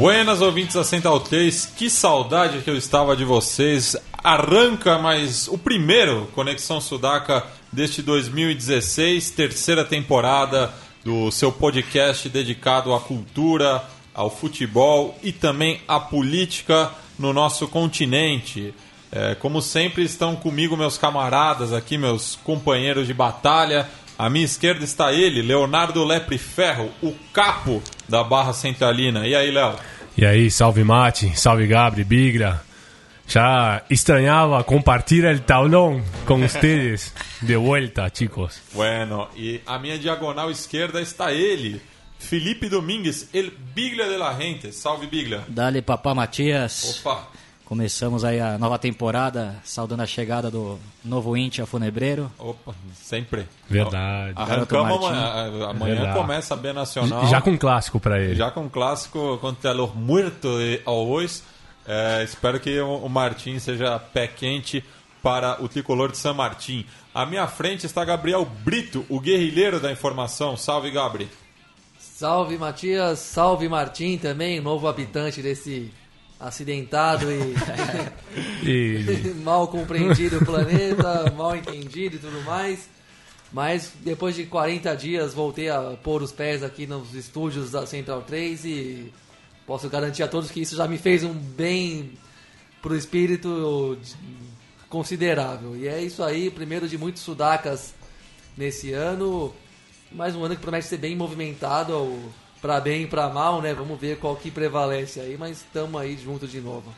Buenas ouvintes da Central 3, que saudade que eu estava de vocês. Arranca mais o primeiro Conexão Sudaca deste 2016, terceira temporada do seu podcast dedicado à cultura, ao futebol e também à política no nosso continente. É, como sempre, estão comigo meus camaradas aqui, meus companheiros de batalha. À minha esquerda está ele, Leonardo Lepre Ferro, o capo da Barra Centralina. E aí, Léo? E aí, salve Mate, salve Gabri, Bigra. Já estranhava compartilhar o taulão com vocês. De volta, chicos. Bueno, e à minha diagonal esquerda está ele, Felipe Domingues, el Biglia de la Gente. Salve, Biglia. Dali, papá Matias. Opa, Começamos aí a nova temporada, saudando a chegada do novo Intia Funebreiro. opa, sempre. Verdade. Arrancamos amanhã. Amanhã Verdade. começa a B Nacional. Já com um clássico pra ele. Já com um clássico contra o Muerto de Always. É, espero que o Martim seja pé quente para o tricolor de San Martín. À minha frente está Gabriel Brito, o guerrilheiro da informação. Salve, Gabri. Salve Matias, salve Martim também, novo habitante desse acidentado e E mal compreendido planeta, mal entendido e tudo mais. Mas depois de 40 dias voltei a pôr os pés aqui nos estúdios da Central 3 e posso garantir a todos que isso já me fez um bem pro espírito considerável. E é isso aí, primeiro de muitos sudacas nesse ano. Mais um ano que promete ser bem movimentado, para bem e para mal, né? Vamos ver qual que prevalece aí, mas estamos aí juntos de novo.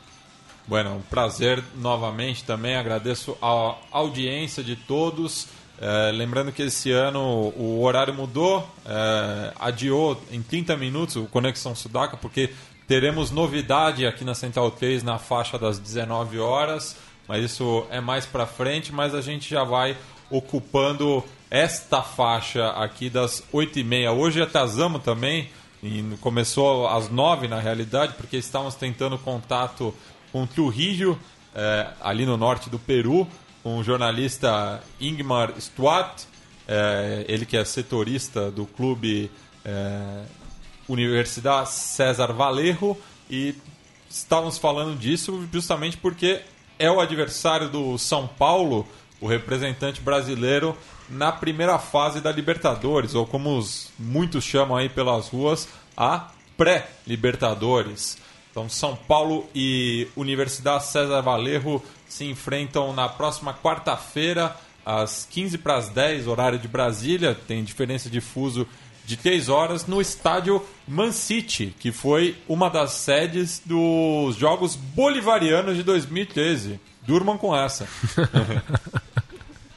Bueno, um prazer novamente também. Agradeço a audiência de todos. É, lembrando que esse ano o horário mudou, é, adiou em 30 minutos o Conexão Sudaca, porque teremos novidade aqui na Central 3 na faixa das 19 horas, mas isso é mais pra frente, mas a gente já vai ocupando esta faixa aqui das 8h30. Hoje atrasamos também, começou às 9 na realidade, porque estávamos tentando contato com Trujillo, é, ali no norte do Peru, com o jornalista Ingmar Stuart, é, ele que é setorista do clube é, Universidade César Valerro, e estávamos falando disso justamente porque é o adversário do São Paulo, o representante brasileiro, na primeira fase da Libertadores, ou como os, muitos chamam aí pelas ruas, a pré-Libertadores. Então, São Paulo e Universidade César Valerro se enfrentam na próxima quarta-feira, às 15 para as 10, horário de Brasília. Tem diferença de fuso de 3 horas, no estádio Man City, que foi uma das sedes dos Jogos Bolivarianos de 2013. Durmam com essa.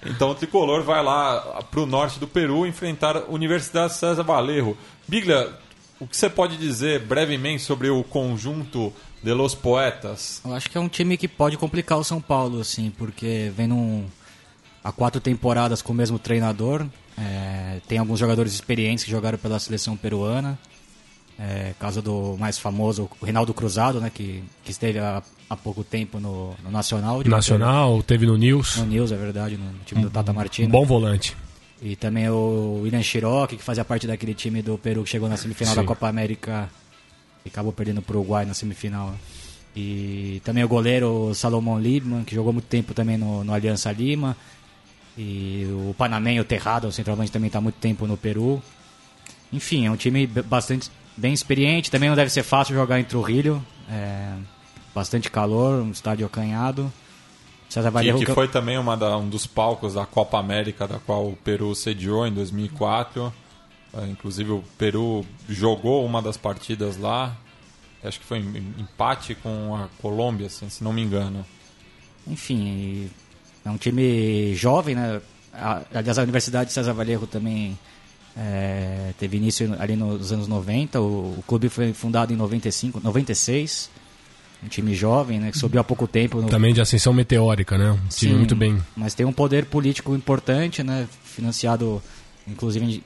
Então o tricolor vai lá para o norte do Peru enfrentar a Universidade César Valerro. Biglia, o que você pode dizer brevemente sobre o conjunto de los poetas? Eu acho que é um time que pode complicar o São Paulo, assim, porque vem num, há quatro temporadas com o mesmo treinador. é, tem alguns jogadores experientes que jogaram pela seleção peruana. É, caso do mais famoso, o Reinaldo Cruzado, né, que, que esteve há, há pouco tempo no, no Nacional. de Nacional, teve no News. No News, é verdade, no time do Tata Um Martino. bom volante. E também o William Cherokee, que fazia parte daquele time do Peru que chegou na semifinal Sim. da Copa América e acabou perdendo pro Uruguai na semifinal. E também o goleiro Salomão Liebman, que jogou muito tempo também no, no Aliança Lima. E o Panamenho Terrado, o centroavante, também está muito tempo no Peru. Enfim, é um time bastante bem experiente. Também não deve ser fácil jogar em Trujillo. É, bastante calor, um estádio acanhado. César Vallejo, que que foi também uma da- um dos palcos da Copa América, da qual o Peru sediou em 2004. É, inclusive o Peru jogou uma das partidas lá. Acho que foi em- empate com a Colômbia, assim, se não me engano. Enfim, é um time jovem, né? Aliás, a Universidade de César Vallejo também É, teve início ali nos anos 90, o, o clube foi fundado em 95, 96, um time jovem, né, que subiu há pouco tempo. No, Também de ascensão meteórica, né? Um time Sim, muito bem. Mas tem um poder político importante, né? Financiado, inclusive,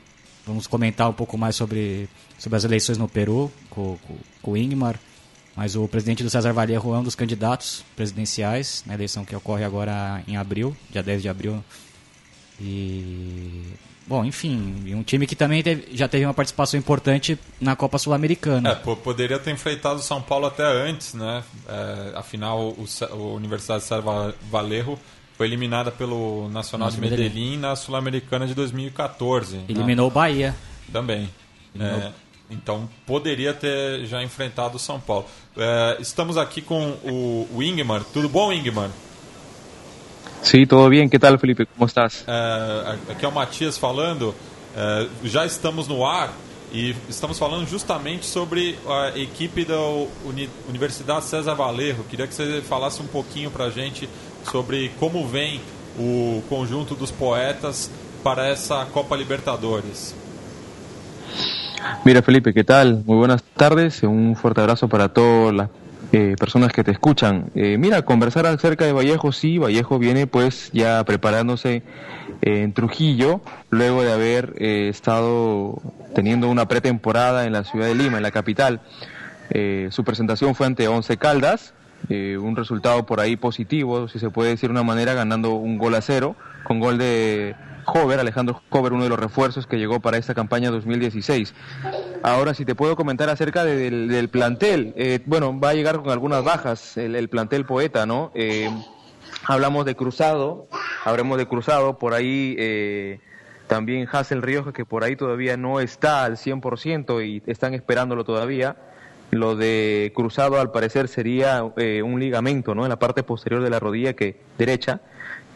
vamos comentar um pouco mais sobre, sobre as eleições no Peru com, com, com o Ingmar. Mas o presidente do César Vallejo é um dos candidatos presidenciais na eleição que ocorre agora em abril, dia 10 de abril. E. Bom, enfim, um time que também teve, já teve uma participação importante na Copa Sul-Americana. É, po- poderia ter enfrentado o São Paulo até antes, né? É, afinal, o, o Universidade de Serra Valerro foi eliminada pelo Nacional Nossa, de Medellín na Sul-Americana de 2014. né? Eliminou o Bahia. Também. É, então poderia ter já enfrentado o São Paulo. É, estamos aqui com o, o Ingmar. Tudo bom, Ingmar? Sí, todo bien. ¿Qué tal, Felipe? ¿Cómo estás? É, aqui é o Matias falando. É, já estamos no ar e estamos falando justamente sobre a equipe da Uni- Universidade César Valerro. Queria que você falasse um pouquinho para a gente sobre como vem o conjunto dos poetas para essa Copa Libertadores. Mira, Felipe, ¿qué tal? Muy buenas tardes. Un fuerte abrazo para todas las eh, personas que te escuchan. Eh, mira, conversar acerca de Vallejo, sí, Vallejo viene pues ya preparándose eh, en Trujillo, luego de haber eh, estado teniendo una pretemporada en la ciudad de Lima, en la capital. Eh, su presentación fue ante Once Caldas, un resultado por ahí positivo, si se puede decir de una manera, ganando un gol a cero, con gol de Hover, Alejandro Hover, uno de los refuerzos que llegó para esta campaña 2016. Ahora, si te puedo comentar acerca de- del, plantel, eh, bueno, va a llegar con algunas bajas el, el plantel poeta, ¿no? Eh, hablamos de Cruzado, hablamos de Cruzado, por ahí eh, también Hassel Rioja, que por ahí todavía no está al 100% y están esperándolo todavía. Lo de Cruzado al parecer sería eh, un ligamento, ¿no? En la parte posterior de la rodilla que derecha,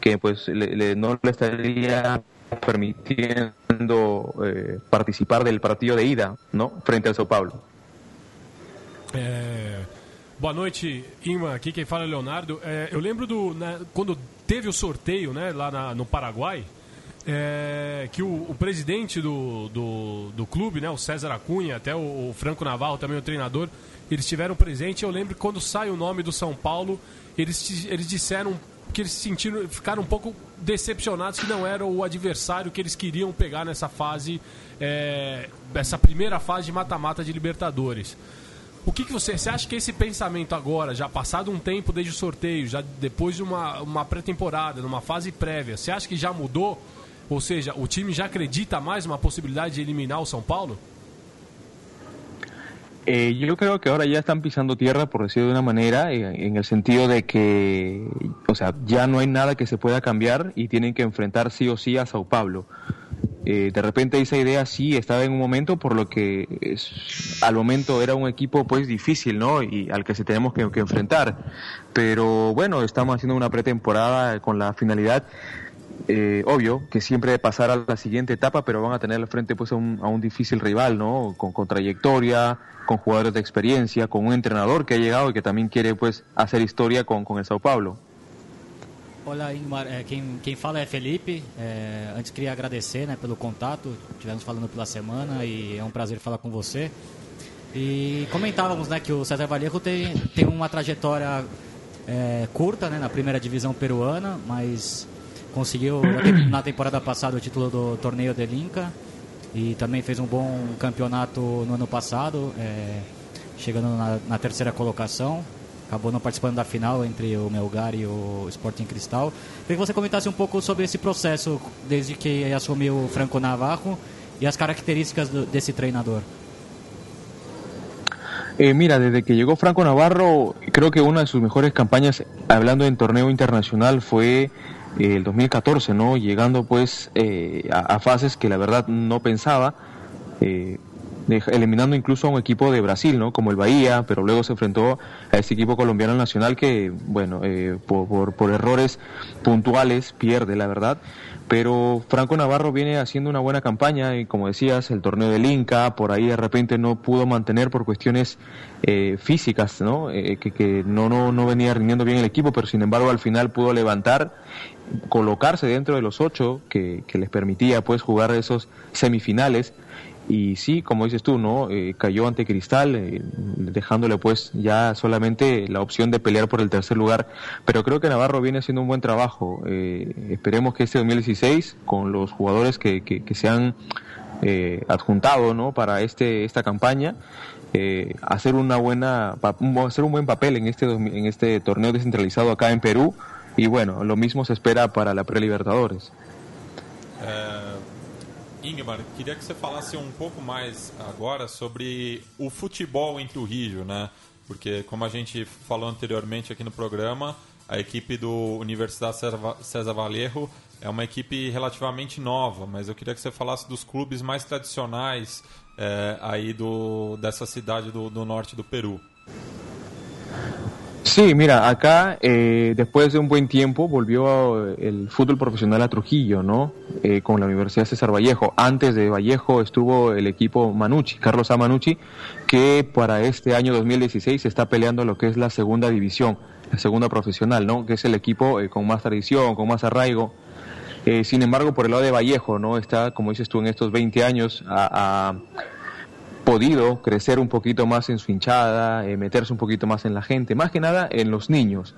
que pues le- le- no le estaría permitiendo eh, participar del partido de ida, ¿no? Frente al Sao Paulo. É, Boa noite, Inma. Aqui quem fala é Leonardo. É, eu lembro do né, quando teve o sorteio né, lá na- no Paraguai, é, que o, o presidente do, do, do clube, né, o César Acunha, até o, o Franco Navarro, também o treinador, eles tiveram presente. Eu lembro que quando sai o nome do São Paulo, eles, eles disseram que eles se sentiram, ficaram um pouco decepcionados que não era o adversário que eles queriam pegar nessa fase, é, essa primeira fase de mata-mata de Libertadores. O que, que você, você acha que esse pensamento agora, já passado um tempo desde o sorteio, já depois de uma, uma pré-temporada, numa fase prévia, você acha que já mudou? Ou seja, o time já acredita mais numa possibilidade de eliminar o São Paulo? Eh, yo creo que ahora ya están pisando tierra, por decirlo de una manera, en, en el sentido de que, o sea, ya no hay nada que se pueda cambiar y tienen que enfrentar sí o sí a Sao Paulo. Eh, de repente esa idea sí estaba en un momento, por lo que al momento era un equipo pues difícil, ¿no? Y al que se tenemos que, enfrentar. Pero bueno, estamos haciendo una pretemporada con la finalidad eh, obvio que siempre pasar a la siguiente etapa, pero van a tener al frente pues a un, a un difícil rival, ¿no? Con, con trayectoria, con jugadores de experiencia, con un entrenador que ha llegado y que también quiere pues hacer historia con, con el Sao Paulo. Olá, Ingmar. É, quem, quem fala é Felipe. É, antes queria agradecer né, pelo contato. Tivemos falando pela semana e é um prazer falar com você. E comentávamos né, que o César Vallejo tem, tem uma trajetória é, curta né, na primeira divisão peruana, mas conseguiu na tem- na temporada passada o título do torneio del Inca e também fez um bom campeonato no ano passado, é, chegando na, na terceira colocação. Acabou não participando da final entre o Melgar e o Sporting Cristal. Queria que você comentasse um pouco sobre esse processo desde que assumiu o Franco Navarro e as características desse treinador. Eh, mira, desde que llegó Franco Navarro, creo que una de sus mejores campañas, hablando en torneo internacional, fue el 2014, ¿no? Llegando pues eh, a, a fases que la verdad no pensaba, eh, eliminando incluso a un equipo de Brasil, ¿no? Como el Bahía, pero luego se enfrentó a ese equipo colombiano nacional que, bueno, eh, por, por, por errores puntuales pierde, la verdad. pero Franco Navarro viene haciendo una buena campaña y como decías, el torneo del Inca, por ahí de repente no pudo mantener por cuestiones eh, físicas, ¿no? Eh, que, que no, no, no venía rindiendo bien el equipo, pero sin embargo al final pudo levantar, colocarse dentro de los ocho que, que les permitía pues jugar esos semifinales y sí, como dices tú, ¿no? Eh, cayó ante Cristal, eh, dejándole pues ya solamente la opción de pelear por el tercer lugar, pero creo que Navarro viene haciendo un buen trabajo. Eh, esperemos que este 2016, con los jugadores que, que, que se han adjuntado, ¿no? Para este esta campaña, hacer una buena, hacer un buen papel en este en este torneo descentralizado acá en Perú y bueno, lo mismo se espera para la pre-Libertadores. Ingmar, queria que você falasse um pouco mais agora sobre o futebol entre o Rio, né? Porque, como a gente falou anteriormente aqui no programa, a equipe do Universidade César Vallejo é uma equipe relativamente nova, mas eu queria que você falasse dos clubes mais tradicionais é, aí do, dessa cidade do, do norte do Peru. Sí, mira, acá eh, después de un buen tiempo volvió el fútbol profesional a Trujillo, ¿no? Eh, con la Universidad César Vallejo. Antes de Vallejo estuvo el equipo Manucci, Carlos A. Manucci, que para este año 2016 está peleando lo que es la segunda división, la segunda profesional, ¿no? Que es el equipo eh, con más tradición, con más arraigo. sin embargo, por el lado de Vallejo, ¿no? Está, como dices tú, en estos 20 años a podido crecer un poquito más en su hinchada, eh, meterse un poquito más en la gente, más que nada en los niños.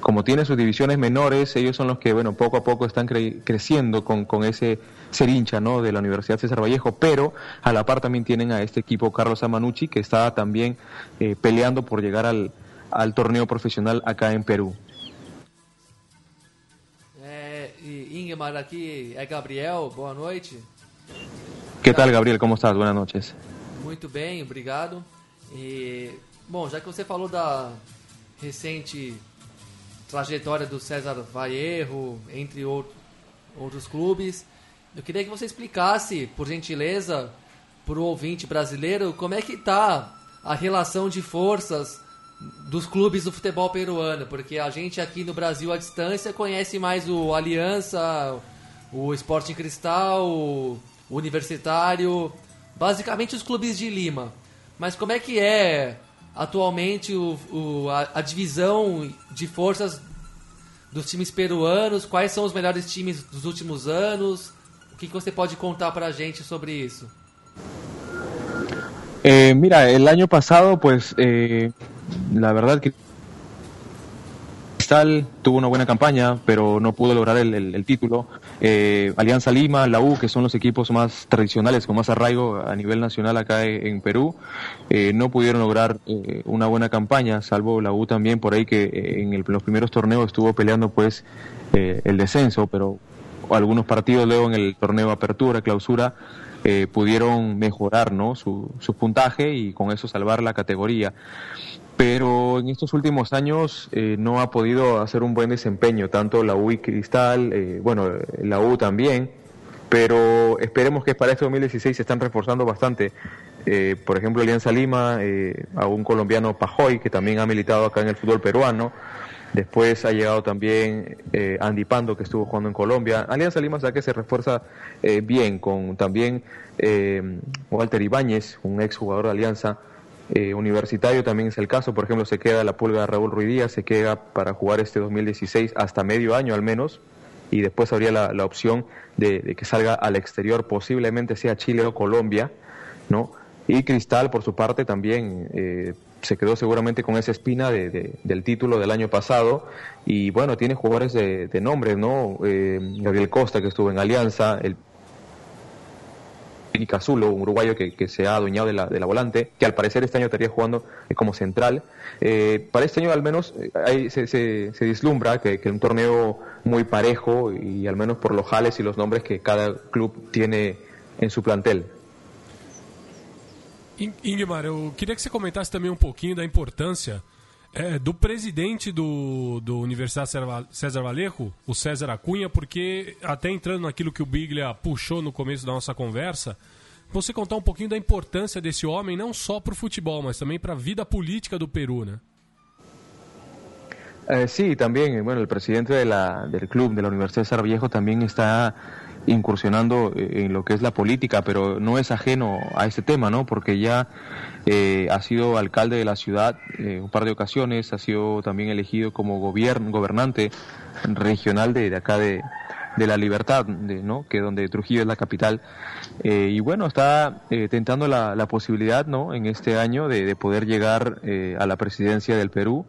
Como tiene sus divisiones menores, ellos son los que, bueno, poco a poco están creciendo con, con, ese ser hincha, ¿no? De la Universidad César Vallejo, pero a la par también tienen a este equipo Carlos Amanucci, que está también eh, peleando por llegar al, al, torneo profesional acá en Perú. Eh, Ingemar, aquí es Gabriel, buenas noches. ¿Qué tal, Gabriel? ¿Cómo estás? Buenas noches. Muito bem, obrigado. E, bom, já que você falou da recente trajetória do César Vallejo, entre outros clubes, eu queria que você explicasse, por gentileza, para o ouvinte brasileiro, como é que está a relação de forças dos clubes do futebol peruano, porque a gente aqui no Brasil à distância conhece mais o Aliança, o Sporting Cristal, o Universitário, basicamente os clubes de Lima. Mas como é que é atualmente o, o a, a, divisão de forças dos times peruanos? Quais são os melhores times dos últimos anos? O que, que você pode contar para a gente sobre isso? Eh, mira, el año pasado, pues eh, la verdad que Tuvo una buena campaña, pero no pudo lograr el, título. Eh, Alianza Lima, la U, que son los equipos más tradicionales, con más arraigo a nivel nacional acá en Perú, eh, no pudieron lograr eh, una buena campaña, salvo la U también por ahí que eh, en el, los primeros torneos estuvo peleando pues eh, el descenso, pero algunos partidos luego en el torneo Apertura, Clausura, eh, pudieron mejorar ¿no? su, su puntaje y con eso salvar la categoría pero en estos últimos años eh, no ha podido hacer un buen desempeño, tanto la U y Cristal, eh, bueno, la U también, pero esperemos que para este 2016 se están reforzando bastante. Eh, por ejemplo, Alianza Lima, eh, a un colombiano Pajoy, que también ha militado acá en el fútbol peruano. Después ha llegado también eh, Andy Pando, que estuvo jugando en Colombia. Alianza Lima, sabe que se refuerza eh, bien con también eh, Walter Ibáñez, un ex jugador de Alianza. Eh, universitario también es el caso, por ejemplo, se queda la pulga de Raúl Ruidíaz, se queda para jugar este 2016 hasta medio año al menos, y después habría la, la opción de, que salga al exterior, posiblemente sea Chile o Colombia, ¿no? Y Cristal, por su parte, también eh, se quedó seguramente con esa espina de, de, del título del año pasado, y bueno, tiene jugadores de, de nombre, ¿no? Eh, Gabriel Costa, que estuvo en Alianza, el Cazulo, un uruguayo que, se ha adueñado de la, volante, que al parecer este año estaría jugando eh, como central. Eh, para este año al menos eh, ahí se, se, se vislumbra que, que, un torneo muy parejo y al menos por los jales y los nombres que cada club tiene en su plantel. Ingmar, eu queria que você comentasse também um pouquinho da importância é, do presidente do, do Universidade César Vallejo, o César Acunha, porque até entrando naquilo que o Biglia puxou no começo da nossa conversa, você contar um pouquinho da importância desse homem, não só para o futebol, mas também para a vida política do Peru, né? Eh, sí, también, bueno, el presidente de la, del club de la Universidad también está incursionando eh, en lo que es la política, pero no es ajeno a este tema, ¿no? Porque ya eh, ha sido alcalde de la ciudad eh, un par de ocasiones, ha sido también elegido como gobernante regional de, de acá de, de la libertad, de, ¿no? que donde Trujillo es la capital. Eh, y bueno, está eh, tentando la, la, posibilidad ¿no? en este año de, de poder llegar eh, a la presidencia del Perú.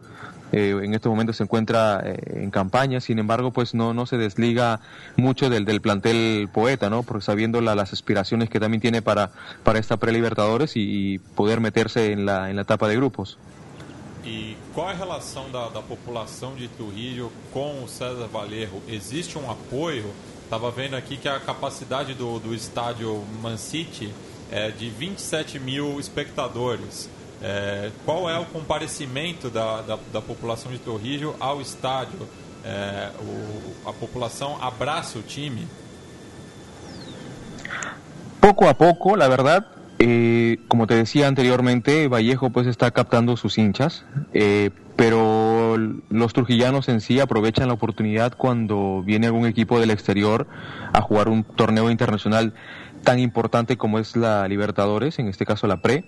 En este momento se encuentra en campaña, sin embargo, pues no, no se desliga mucho del, del plantel poeta, ¿no? porque sabiendo la, las aspiraciones que también tiene para, para esta pre-Libertadores y, y, poder meterse en la, en la etapa de grupos. E qual é a relação da, da, população de Trujillo com o César Valerro? Existe um apoio? Estava vendo aqui que a capacidade do, do estádio Man City é de 27 mil espectadores. É, qual é o comparecimento da, da, da, população de Trujillo ao estádio? É, o, a população abraça o time? Pouco a pouco, la verdad, Eh, como te decía anteriormente, Vallejo pues está captando sus hinchas, eh, pero los trujillanos en sí aprovechan la oportunidad cuando viene algún equipo del exterior a jugar un torneo internacional tan importante como es la Libertadores, en este caso la Pre.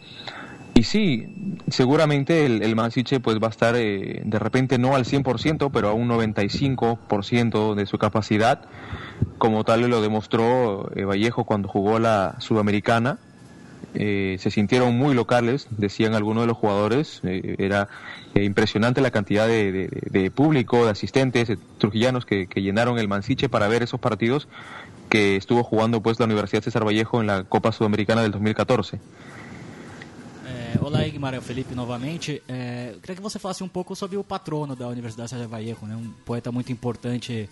Y sí, seguramente el, el Mansiche pues va a estar eh, de repente no al 100%, pero a un 95% de su capacidad, como tal lo demostró eh, Vallejo cuando jugó la Sudamericana eh, se sintieron muy locales, decían algunos de los jugadores, eh, era impresionante la cantidad de, de, de, público, de asistentes, de trujillanos que, que, llenaron el Mansiche para ver esos partidos que estuvo jugando pues la Universidad César Vallejo en la Copa Sudamericana del 2014. Olá, é o Felipe novamente. É, eu queria que você falasse um pouco sobre o patrono da Universidade César Vallejo, né? um poeta muito importante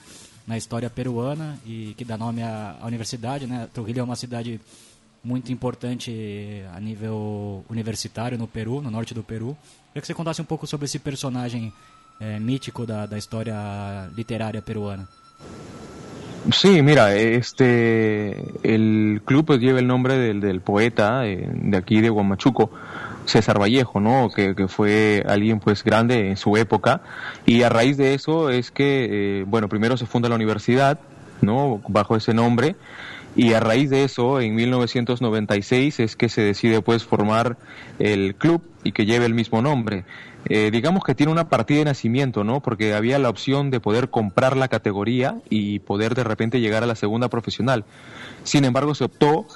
na história peruana e que dá nome à, à universidade. Né? Trujillo é uma cidade muito importante a nível universitário no Peru, no norte do Peru. Queria que você contasse um pouco sobre esse personagem eh, mítico da, da história literária peruana. Sí, mira, este, el club pues lleva el nombre del, del poeta eh, de aquí de Guamachuco, César Vallejo, ¿no? Que, que, fue alguien pues grande en su época y a raíz de eso es que, eh, bueno, primero se funda la universidad, ¿no? Bajo ese nombre y a raíz de eso, en 1996 es que se decide pues formar el club y que lleve el mismo nombre. Eh, digamos que tiene una partida de nacimiento, ¿no? Porque había la opción de poder comprar la categoría y poder de repente llegar a la segunda profesional. Sin embargo, se optó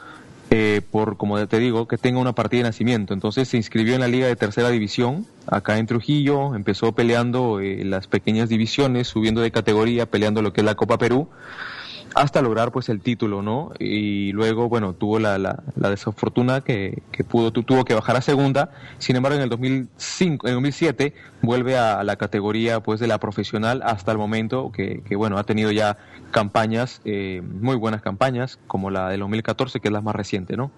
eh, por, como te digo, que tenga una partida de nacimiento. Entonces se inscribió en la Liga de Tercera División, acá en Trujillo, empezó peleando eh, las pequeñas divisiones, subiendo de categoría, peleando lo que es la Copa Perú hasta lograr pues el título, ¿no? Y luego, bueno, tuvo la, la, desafortuna que, que, pudo, tuvo que bajar a segunda, sin embargo en el 2005, en el 2007 vuelve a la categoría pues de la profesional hasta el momento que, que bueno, ha tenido ya campañas, eh, muy buenas campañas, como la del 2014 que es la más reciente, ¿no?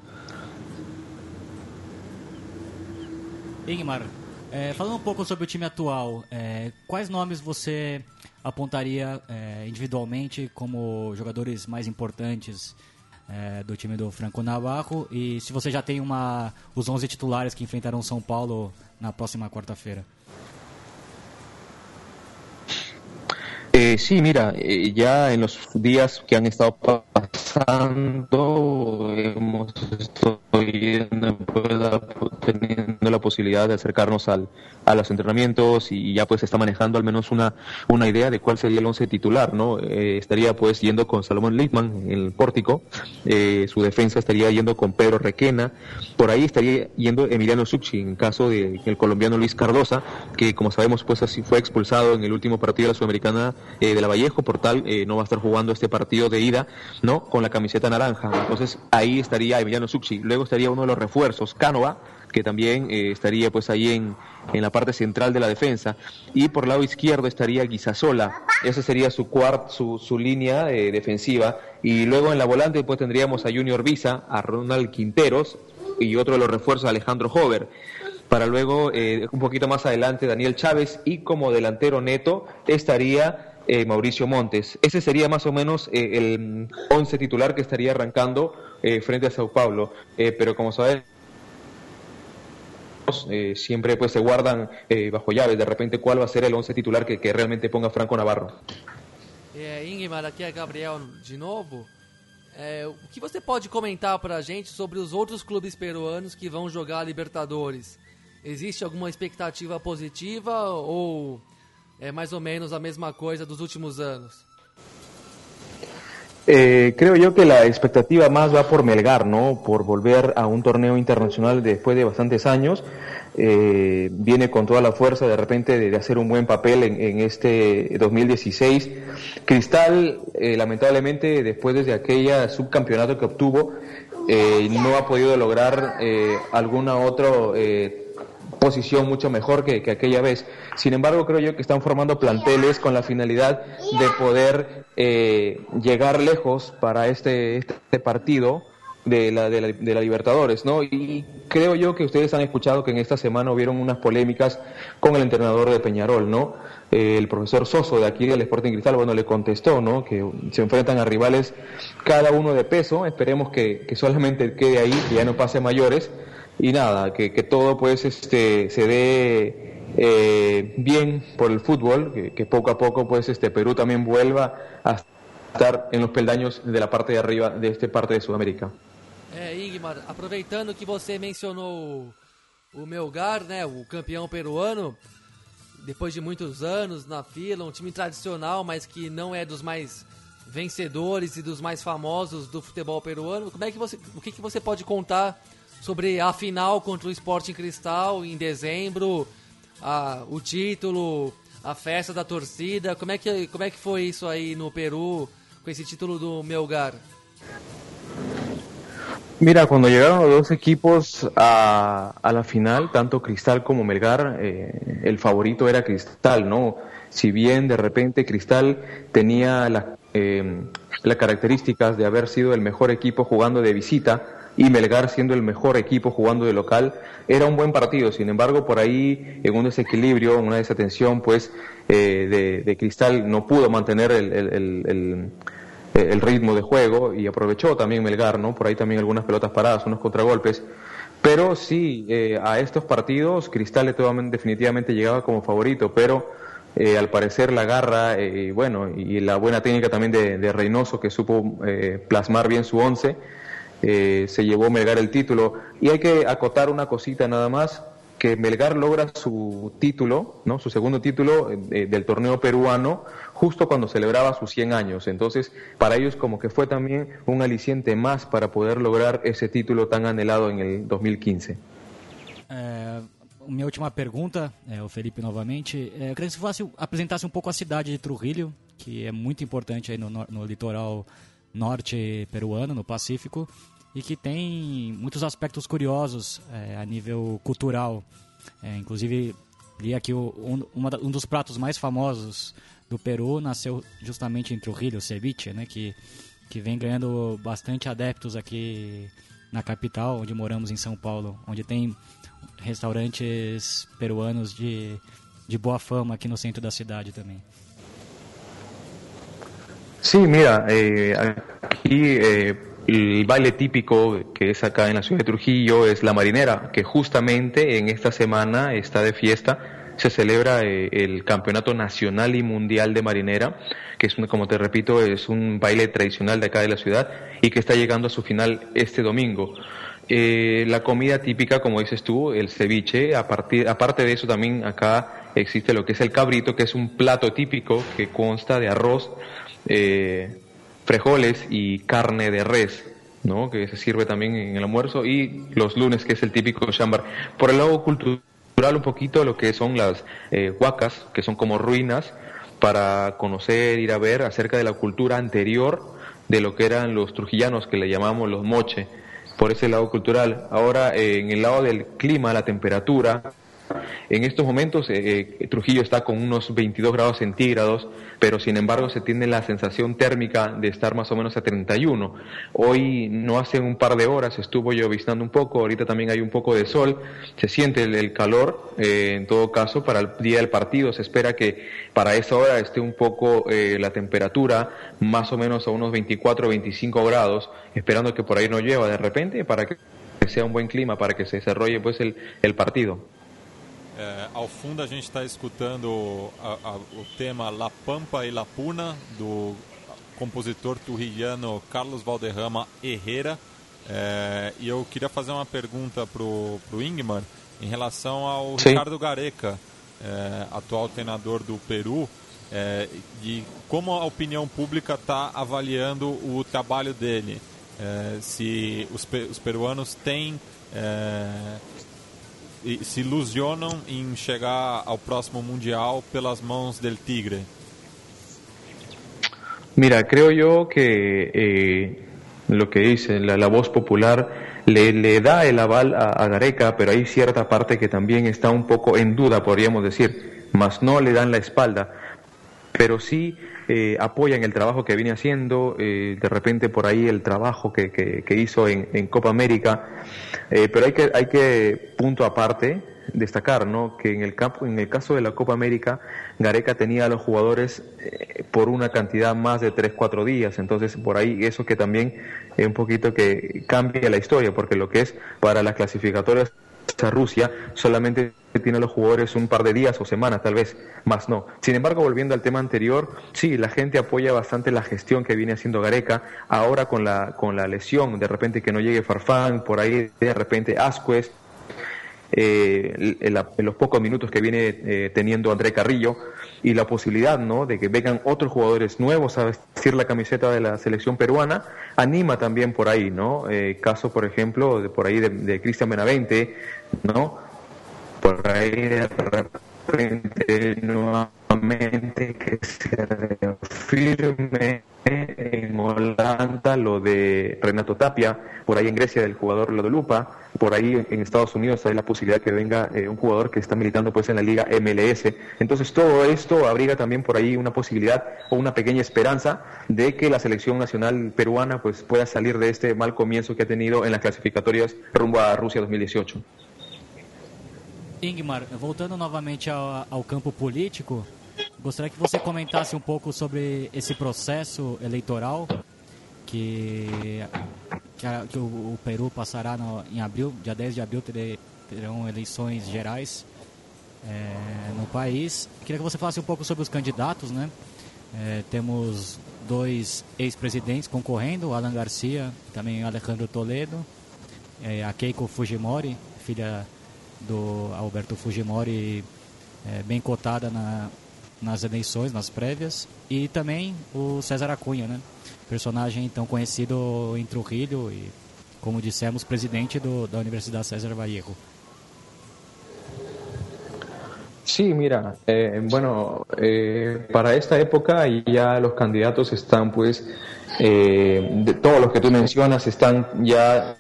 Ingmar, é, falando um pouco sobre o time atual, é, quais nomes você apontaria é, individualmente como jogadores mais importantes do time do Franco Navarro? E se você já tem uma, os 11 titulares que enfrentarão São Paulo na próxima quarta-feira? Eh, sí, mira, eh, ya en los días que han estado pasando hemos estado teniendo la posibilidad de acercarnos al, a los entrenamientos y ya pues está manejando al menos una, una idea de cuál sería el once titular, ¿no? Eh, estaría pues yendo con Salomón Littman en el pórtico, eh, su defensa estaría yendo con Pedro Requena, por ahí estaría yendo Emiliano Succi en caso de el colombiano Luis Cardosa, que como sabemos pues así fue expulsado en el último partido de la Sudamericana eh, de la Vallejo, por tal eh, no va a estar jugando este partido de ida, ¿no? Con la camiseta naranja. Entonces ahí estaría Emiliano Succi. Luego estaría uno de los refuerzos, Cánova, que también eh, estaría pues ahí en, en, la parte central de la defensa. Y por el lado izquierdo estaría Guisasola. Esa sería su, cuart, su, su línea eh, defensiva. Y luego en la volante pues tendríamos a Junior Visa, a Ronald Quinteros y otro de los refuerzos Alejandro Hover para luego eh, un poquito más adelante Daniel Chávez y como delantero neto estaría eh, Mauricio Montes. Ese sería más o menos el 11 titular que estaría arrancando eh, frente a Sao Paulo. pero como sabes, eh, siempre pues se guardan eh, bajo llaves de repente cuál va a ser el once titular que, que realmente ponga Franco Navarro. É, Ingmar, aqui é Gabriel de novo. É, o que você pode comentar pra gente sobre os outros clubes peruanos que vão jogar a Libertadores? Existe alguma expectativa positiva ou é mais ou menos a mesma coisa dos últimos anos? Eh, creo yo que la expectativa más va por Melgar, ¿no? Por volver a un torneo internacional después de bastantes años. Eh, viene con toda la fuerza de repente de, hacer un buen papel en, este 2016. Cristal, eh, lamentablemente, después de aquella subcampeonato que obtuvo, eh, no ha podido lograr eh, alguna otra posición mucho mejor que, que aquella vez. Sin embargo, creo yo que están formando planteles con la finalidad de poder eh, llegar lejos para este, este partido de la, de, la, de la Libertadores, ¿no? Y creo yo que ustedes han escuchado que en esta semana hubieron unas polémicas con el entrenador de Peñarol, ¿no? Eh, el profesor Soso de aquí del Sporting Cristal, bueno, le contestó, ¿no? Que se enfrentan a rivales cada uno de peso, esperemos que, que solamente quede ahí, que ya no pase mayores, y nada, que, que todo pues este se dé eh, bien por el fútbol, que, que, poco a poco pues este Perú también vuelva a estar en los peldaños de la parte de arriba de esta parte de Sudamérica. É, Ingmar, aproveitando que você mencionou o Melgar, né, o campeão peruano, depois de muitos anos na fila, um time tradicional, mas que não é dos mais vencedores e dos mais famosos do futebol peruano. Como é que você, o que, que você pode contar sobre a final contra o Sporting Cristal em dezembro, a, o título, a festa da torcida? Como é que como é que foi isso aí no Peru com esse título do Melgar? Mira, cuando llegaron los dos equipos a, la final, tanto Cristal como Melgar, eh, el favorito era Cristal, ¿no? Si bien de repente Cristal tenía eh, las características de haber sido el mejor equipo jugando de visita y Melgar siendo el mejor equipo jugando de local, era un buen partido. Sin embargo, por ahí, en un desequilibrio, en una desatención, pues, eh, de, Cristal no pudo mantener el, el, el el ritmo de juego y aprovechó también Melgar, ¿no? Por ahí también algunas pelotas paradas, unos contragolpes. Pero sí, eh, a estos partidos Cristal definitivamente llegaba como favorito, pero eh, al parecer la garra eh, bueno, y la buena técnica también de, de Reynoso que supo plasmar bien su once, se llevó Melgar el título. Y hay que acotar una cosita nada más, que Melgar logra su título, ¿no? su segundo título del torneo peruano, justo cuando celebraba sus 100 años. Entonces, para ellos como que fue también un aliciente más para poder lograr esse título tão anelado em el 2015. É, minha última pergunta, é, o Felipe novamente, é, eu queria que você apresentasse um pouco a cidade de Trujillo, que é muito importante aí no, no litoral norte peruano, no Pacífico, e que tem muitos aspectos curiosos é, a nível cultural. É, inclusive, li aqui o, um, uma, um dos pratos mais famosos do Peru nasceu justamente em Trujillo, o ceviche, né, que, que vem ganhando bastante adeptos aqui na capital, onde moramos em São Paulo, onde tem restaurantes peruanos de, de boa fama aqui no centro da cidade também. Sí, mira, eh, aquí eh, el baile típico que es acá en la ciudad de Trujillo es la marinera, que justamente en esta semana está de fiesta se celebra eh, el Campeonato Nacional y Mundial de Marinera, que es, como te repito, es un baile tradicional de acá de la ciudad y que está llegando a su final este domingo. Eh, la comida típica, como dices tú, el ceviche, a partir, aparte de eso también acá existe lo que es el cabrito, que es un plato típico que consta de arroz, eh, frijoles y carne de res. ¿no? que se sirve también en el almuerzo y los lunes que es el típico chambar. Por el lado cultural un poquito lo que son las eh, huacas, que son como ruinas, para conocer, ir a ver acerca de la cultura anterior de lo que eran los trujillanos, que le llamamos los moche, por ese lado cultural. Ahora, eh, en el lado del clima, la temperatura, en estos momentos eh, eh, Trujillo está con unos 22 grados centígrados, pero sin embargo se tiene la sensación térmica de estar más o menos a 31. Hoy, no hace un par de horas, estuvo lloviznando un poco, ahorita también hay un poco de sol, se siente el, calor, eh, en todo caso, para el día del partido se espera que para esa hora esté un poco eh, la temperatura más o menos a unos 24 o 25 grados, esperando que por ahí no llueva de repente para que sea un buen clima para que se desarrolle pues el, el partido. É, ao fundo a gente está escutando a, a, o tema La Pampa e La Puna do compositor turriano Carlos Valderrama Herrera. É, e eu queria fazer uma pergunta para o Ingmar em relação ao Sim. Ricardo Gareca, é, atual treinador do Peru, é, de como a opinião pública está avaliando o trabalho dele. É, se os, os peruanos têm é, se ilusionam em chegar ao próximo mundial pelas mãos del Tigre. Mira, creo yo que eh, lo que dice la, la voz popular le, le da el aval a, a Gareca, pero hay cierta parte que también está un poco en duda, podríamos decir, más no le dan la espalda, pero sí eh, apoyan el trabajo que viene haciendo, eh, de repente por ahí el trabajo que, que- que hizo en, en Copa América, eh, pero hay que, hay que, punto aparte, destacar ¿no? que en el, campo, en el caso de la Copa América, Gareca tenía a los jugadores eh, por una cantidad más de 3-4 días, entonces por ahí eso que también es un poquito que cambia la historia, porque lo que es para las clasificatorias a Rusia solamente tiene a los jugadores un par de días o semanas tal vez, más no. Sin embargo, volviendo al tema anterior, sí, la gente apoya bastante la gestión que viene haciendo Gareca, ahora con la, con la lesión, de repente que no llegue Farfán, por ahí de repente Ascuez, eh, en, los pocos minutos que viene eh, teniendo André Carrillo y la posibilidad ¿no? de que vengan otros jugadores nuevos a vestir la camiseta de la selección peruana anima también por ahí no Eh, caso por ejemplo de por ahí de, de Cristian Benavente no por ahí de repente nuevamente que se reafirme en Holanda lo de Renato Tapia, por ahí en Grecia del jugador Lupa, por ahí en Estados Unidos hay la posibilidad que venga eh, un jugador que está militando pues en la liga MLS. Entonces todo esto abriga también por ahí una posibilidad o una pequeña esperanza de que la selección nacional peruana pues pueda salir de este mal comienzo que ha tenido en las clasificatorias rumbo a Rusia 2018. Ingmar, voltando novamente ao, ao campo político, gostaria que você comentasse um pouco sobre esse processo eleitoral que, que, a- que o, o Peru passará no- em abril, dia 10 de abril terão eleições gerais é, no país. Queria que você falasse um pouco sobre os candidatos, né? É, temos dois ex-presidentes concorrendo, Alan Garcia também Alejandro Toledo, é, a Keiko Fujimori, filha do Alberto Fujimori, é, bem cotada na, nas eleições, nas prévias, e também o César Acunha, né? personagem tão conhecido em Trujillo e, como dissemos, presidente do, da Universidade César Vallejo. Sí, mira, eh, bueno, eh, para esta época ya los candidatos están, pues, eh, de todos los que tú mencionas, están ya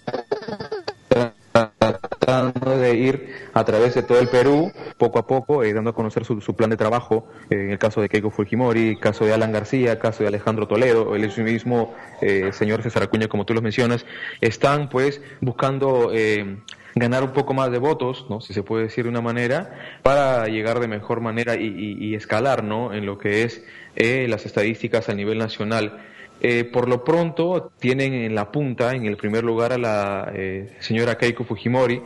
de ir a través de todo el Perú, poco a poco, eh, dando a conocer su, plan de trabajo, eh, en el caso de Keiko Fujimori, caso de Alan García, caso de Alejandro Toledo, el mismo eh, señor César Acuña, como tú los mencionas, están pues buscando eh, ganar un poco más de votos, ¿no? si se puede decir de una manera, para llegar de mejor manera y, y- escalar ¿no? en lo que es las estadísticas a nivel nacional. Eh, por lo pronto tienen en la punta, en el primer lugar, a la eh, señora Keiko Fujimori.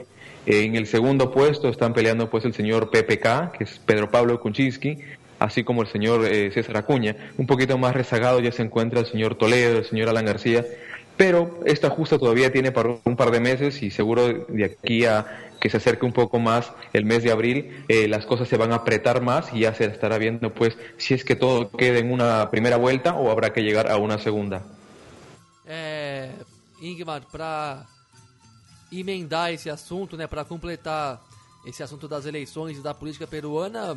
Eh, en el segundo puesto están peleando pues el señor PPK, que es Pedro Pablo Kuczynski, así como el señor eh, César Acuña. Un poquito más rezagado ya se encuentra el señor Toledo, el señor Alan García, pero esta justa todavía tiene para un par de meses y seguro de aquí a que se acerque un poco más el mes de abril, eh, las cosas se van a apretar más y ya se estará viendo pues si es que todo queda en una primera vuelta o habrá que llegar a una segunda. É, Ingmar, para emendar esse assunto, né, para completar esse assunto das eleições e da política peruana,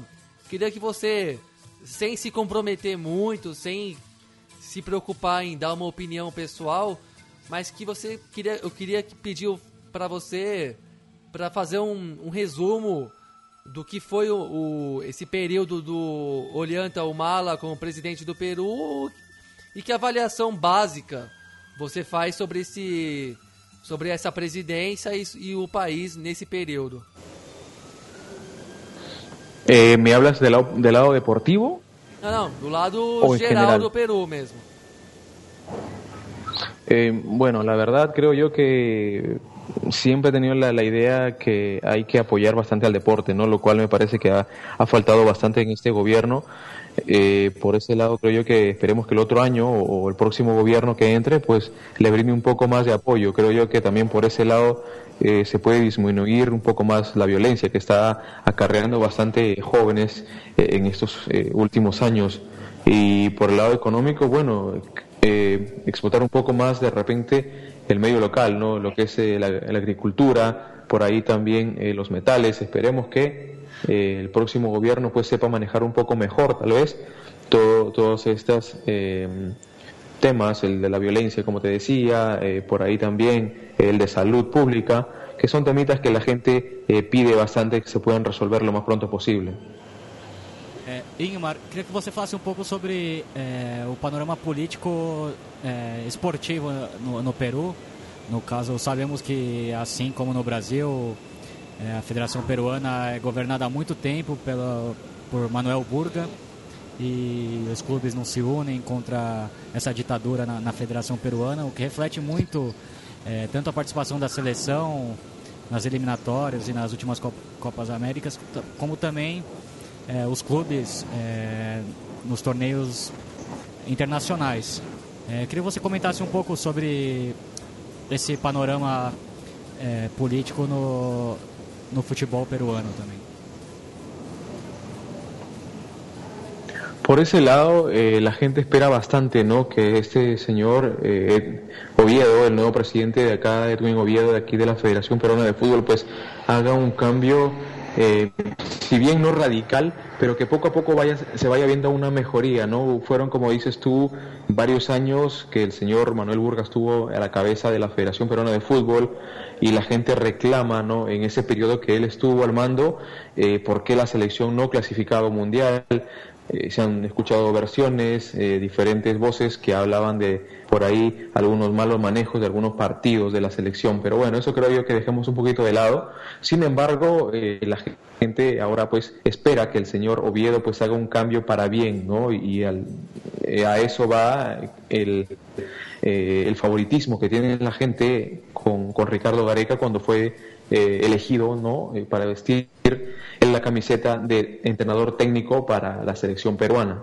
queria que você, sem se comprometer muito, sem se preocupar em dar uma opinião pessoal, mas que você queria, eu queria que pedir para você para fazer um, um resumo do que foi o, o- esse período do Ollanta Humala como presidente do Peru e que avaliação básica você faz sobre esse sobre essa presidência e, e o país nesse período. Eh, ¿Me hablas del lado, del lado deportivo? Não, não, do lado geral general? do Peru mesmo. Eh, bueno, la verdad creo yo que siempre he tenido la, la, idea que hay que apoyar bastante al deporte, ¿no? Lo cual me parece que ha, ha faltado bastante en este gobierno. Eh, por ese lado creo yo que esperemos que el otro año o, el próximo gobierno que entre pues le brinde un poco más de apoyo. Creo yo que también por ese lado eh, se puede disminuir un poco más la violencia que está acarreando bastante jóvenes eh, en estos eh, últimos años. Y por el lado económico, bueno, explotar un poco más de repente el medio local, ¿no? lo que es la, la, agricultura, por ahí también los metales. Esperemos que el próximo gobierno pues sepa manejar un poco mejor, tal vez, todo, todos estos temas, el de la violencia, como te decía, por ahí también el de salud pública, que son temitas que la gente eh, pide bastante que se puedan resolver lo más pronto posible. É, Ingmar, queria que você falasse um pouco sobre é, o panorama político é, esportivo no, no, Peru. No caso, sabemos que, assim como no Brasil, a Federação Peruana é governada há muito tempo pela, por Manuel Burga e os clubes não se unem contra essa ditadura na, na Federação Peruana, o que reflete muito tanto a participação da seleção nas eliminatórias e nas últimas Copas Américas, como também é, os clubes é, nos torneios internacionais. É, queria que você comentasse um pouco sobre esse panorama político no, no futebol peruano também. Por ese lado, eh, la gente espera bastante, ¿no? Que este señor eh, Oviedo, el nuevo presidente de acá de Twin Oviedo, de aquí de la Federación Peruana de Fútbol, pues haga un cambio, eh, si bien no radical, pero que poco a poco vaya, se vaya viendo una mejoría, ¿no? Fueron, como dices tú, varios años que el señor Manuel Burgas estuvo a la cabeza de la Federación Peruana de Fútbol y la gente reclama, ¿no? En ese periodo que él estuvo al mando, eh, por qué la selección no clasificaba mundial, eh, se han escuchado versiones, eh, diferentes voces que hablaban de por ahí algunos malos manejos de algunos partidos de la selección, pero bueno, eso creo yo que dejemos un poquito de lado. Sin embargo, eh, la gente ahora pues espera que el señor Oviedo pues haga un cambio para bien, ¿no? Y al, eh, a eso va el, eh, el favoritismo que tiene la gente con, con Ricardo Gareca cuando fue eh, elegido ¿no? Para vestir en la camiseta de entrenador técnico para la selección peruana.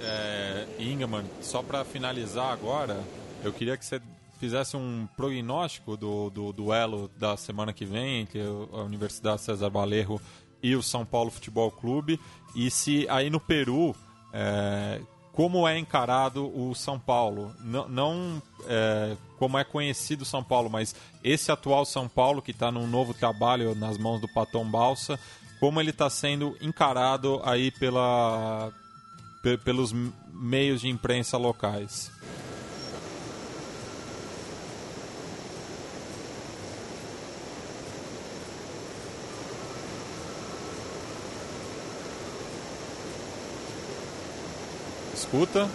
É, Ingeman, só para finalizar agora, eu queria que você fizesse um prognóstico do, do duelo da semana que vem entre a Universidade César Valerro e o São Paulo Futebol Clube e se aí no Peru é, como é encarado o São Paulo. Não, não é, como é conhecido o São Paulo, mas esse atual São Paulo, que está num novo trabalho nas mãos do Patom Balsa, como ele está sendo encarado aí pela, pelos meios de imprensa locais. Escuta.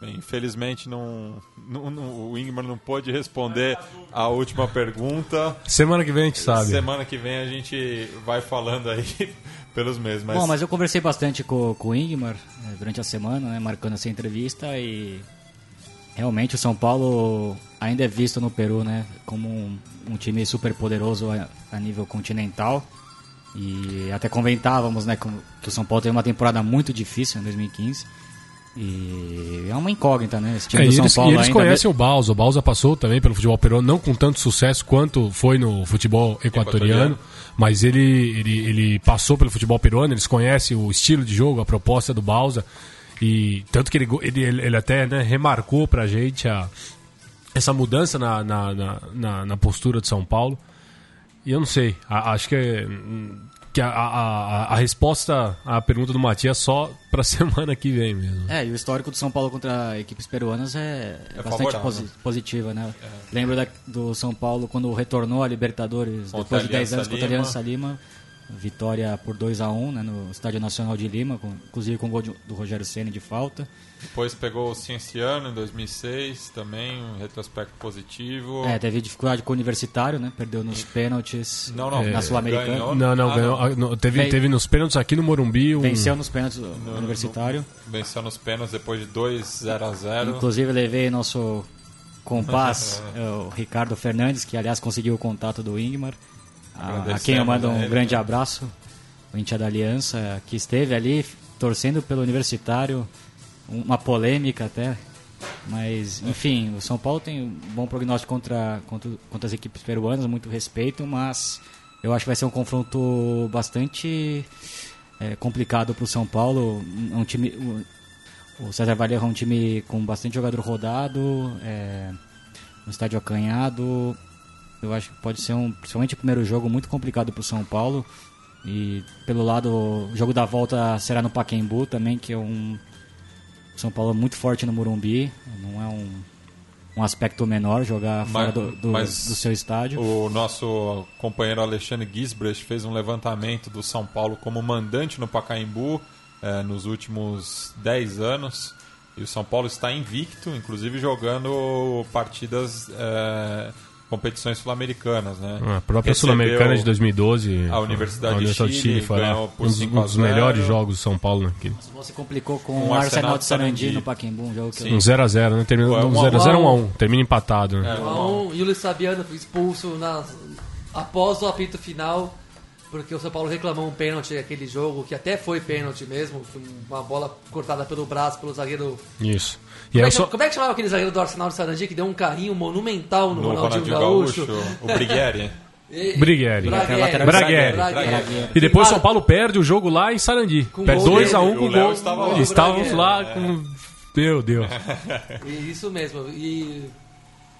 Bem, infelizmente não, não, não, o Ingmar não pôde responder a última pergunta. Semana que vem a gente sabe. Semana que vem a gente vai falando aí pelos meses. Mas... Bom, mas eu conversei bastante com, com o Ingmar né, durante a semana, né, marcando essa entrevista e realmente o São Paulo ainda é visto no Peru, né, como um, um time super poderoso a, a nível continental. E até comentávamos, né, que o São Paulo teve uma temporada muito difícil em 2015. E é uma incógnita, né? Esse time é, do São eles, Paulo e eles conhecem o Balsa. O Balsa passou também pelo futebol peruano, não com tanto sucesso quanto foi no futebol equatoriano, equatoriano. mas ele, ele, ele passou pelo futebol peruano, eles conhecem o estilo de jogo, a proposta do Balsa. E tanto que ele, ele, ele até né, remarcou pra gente a, essa mudança na, na, na, na postura de São Paulo. E eu não sei, a, acho que, é, que a, a, a, resposta à pergunta do Matias é só para semana que vem mesmo. É, e o histórico do São Paulo contra equipes peruanas é, é bastante posi positiva, né? É. Lembro da, do São Paulo quando retornou a Libertadores contra depois de 10 anos contra a Aliança Lima. Vitória por 2 a 1 né, no Estádio Nacional de Lima, com, inclusive com o gol de- do Rogério Ceni de falta. Depois pegou o Cienciano em 2006, também um retrospecto positivo. É, teve dificuldade com o Universitário, né? Perdeu nos pênaltis Não, não, na é, Sul-Americana. ganhou. Não, não, Ah, ganhou. não. não, teve, teve nos pênaltis aqui no Morumbi. Um... Venceu nos pênaltis o Universitário. Venceu nos pênaltis depois de 2 0 a 0 Inclusive levei nosso compás, é, o Ricardo Fernandes, que aliás conseguiu o contato do Ingmar. A, a quem eu mando um ele, grande né? abraço, o Intia da Aliança, que esteve ali torcendo pelo Universitário, uma polêmica até. Mas, enfim, o São Paulo tem um bom prognóstico contra, contra, contra as equipes peruanas, muito respeito, mas eu acho que vai ser um confronto bastante é, complicado para o São Paulo. Um time, o, César Vallejo é um time com bastante jogador rodado, é, um estádio acanhado. Eu acho que pode ser um, principalmente o primeiro jogo, muito complicado para o São Paulo. E pelo lado, o jogo da volta será no Pacaembu também, que é um São Paulo muito forte no Morumbi. Não é um, um aspecto menor jogar fora Mas- do, do, mas do seu estádio. O nosso companheiro Alexandre Gisbrecht fez um levantamento do São Paulo como mandante no Pacaembu eh, nos últimos 10 anos. E o São Paulo está invicto, inclusive jogando partidas, eh, competições sul-americanas. Né? A própria Sul-Americana de 2012. A Universidade, a Universidade de Chile, foi lá. ganhou por um dos, 5 um dos 0. melhores jogos do São Paulo naquele. Você complicou com Um o Arsenal Arsenal de de Sarandi no Pacaembu, um jogo que Sim. Um 0x0, né? Terminou Ué, um um a um. 0x0 1 a 1 Termina empatado. Né? É. Um a um, e o Luiz Fabiano foi expulso na, após o apito final, porque o São Paulo reclamou um pênalti aquele jogo, que até foi pênalti mesmo, foi uma bola cortada pelo braço pelo zagueiro. Isso. E Como é, que, só... como é que chamava aquele zagueiro do Arsenal de Sarandi que deu um carrinho monumental no, No Ronaldinho, Ronaldinho Gaúcho? Gaúcho, o Brigueri. Brigueri. Bragueri. Bragueri. Bragueri. E depois Ah, São Paulo perde o jogo lá em Sarandi. Com Perde gol 2x1 dele. com O o gol. estava lá. Estávamos lá com. Meu Deus. Isso mesmo. E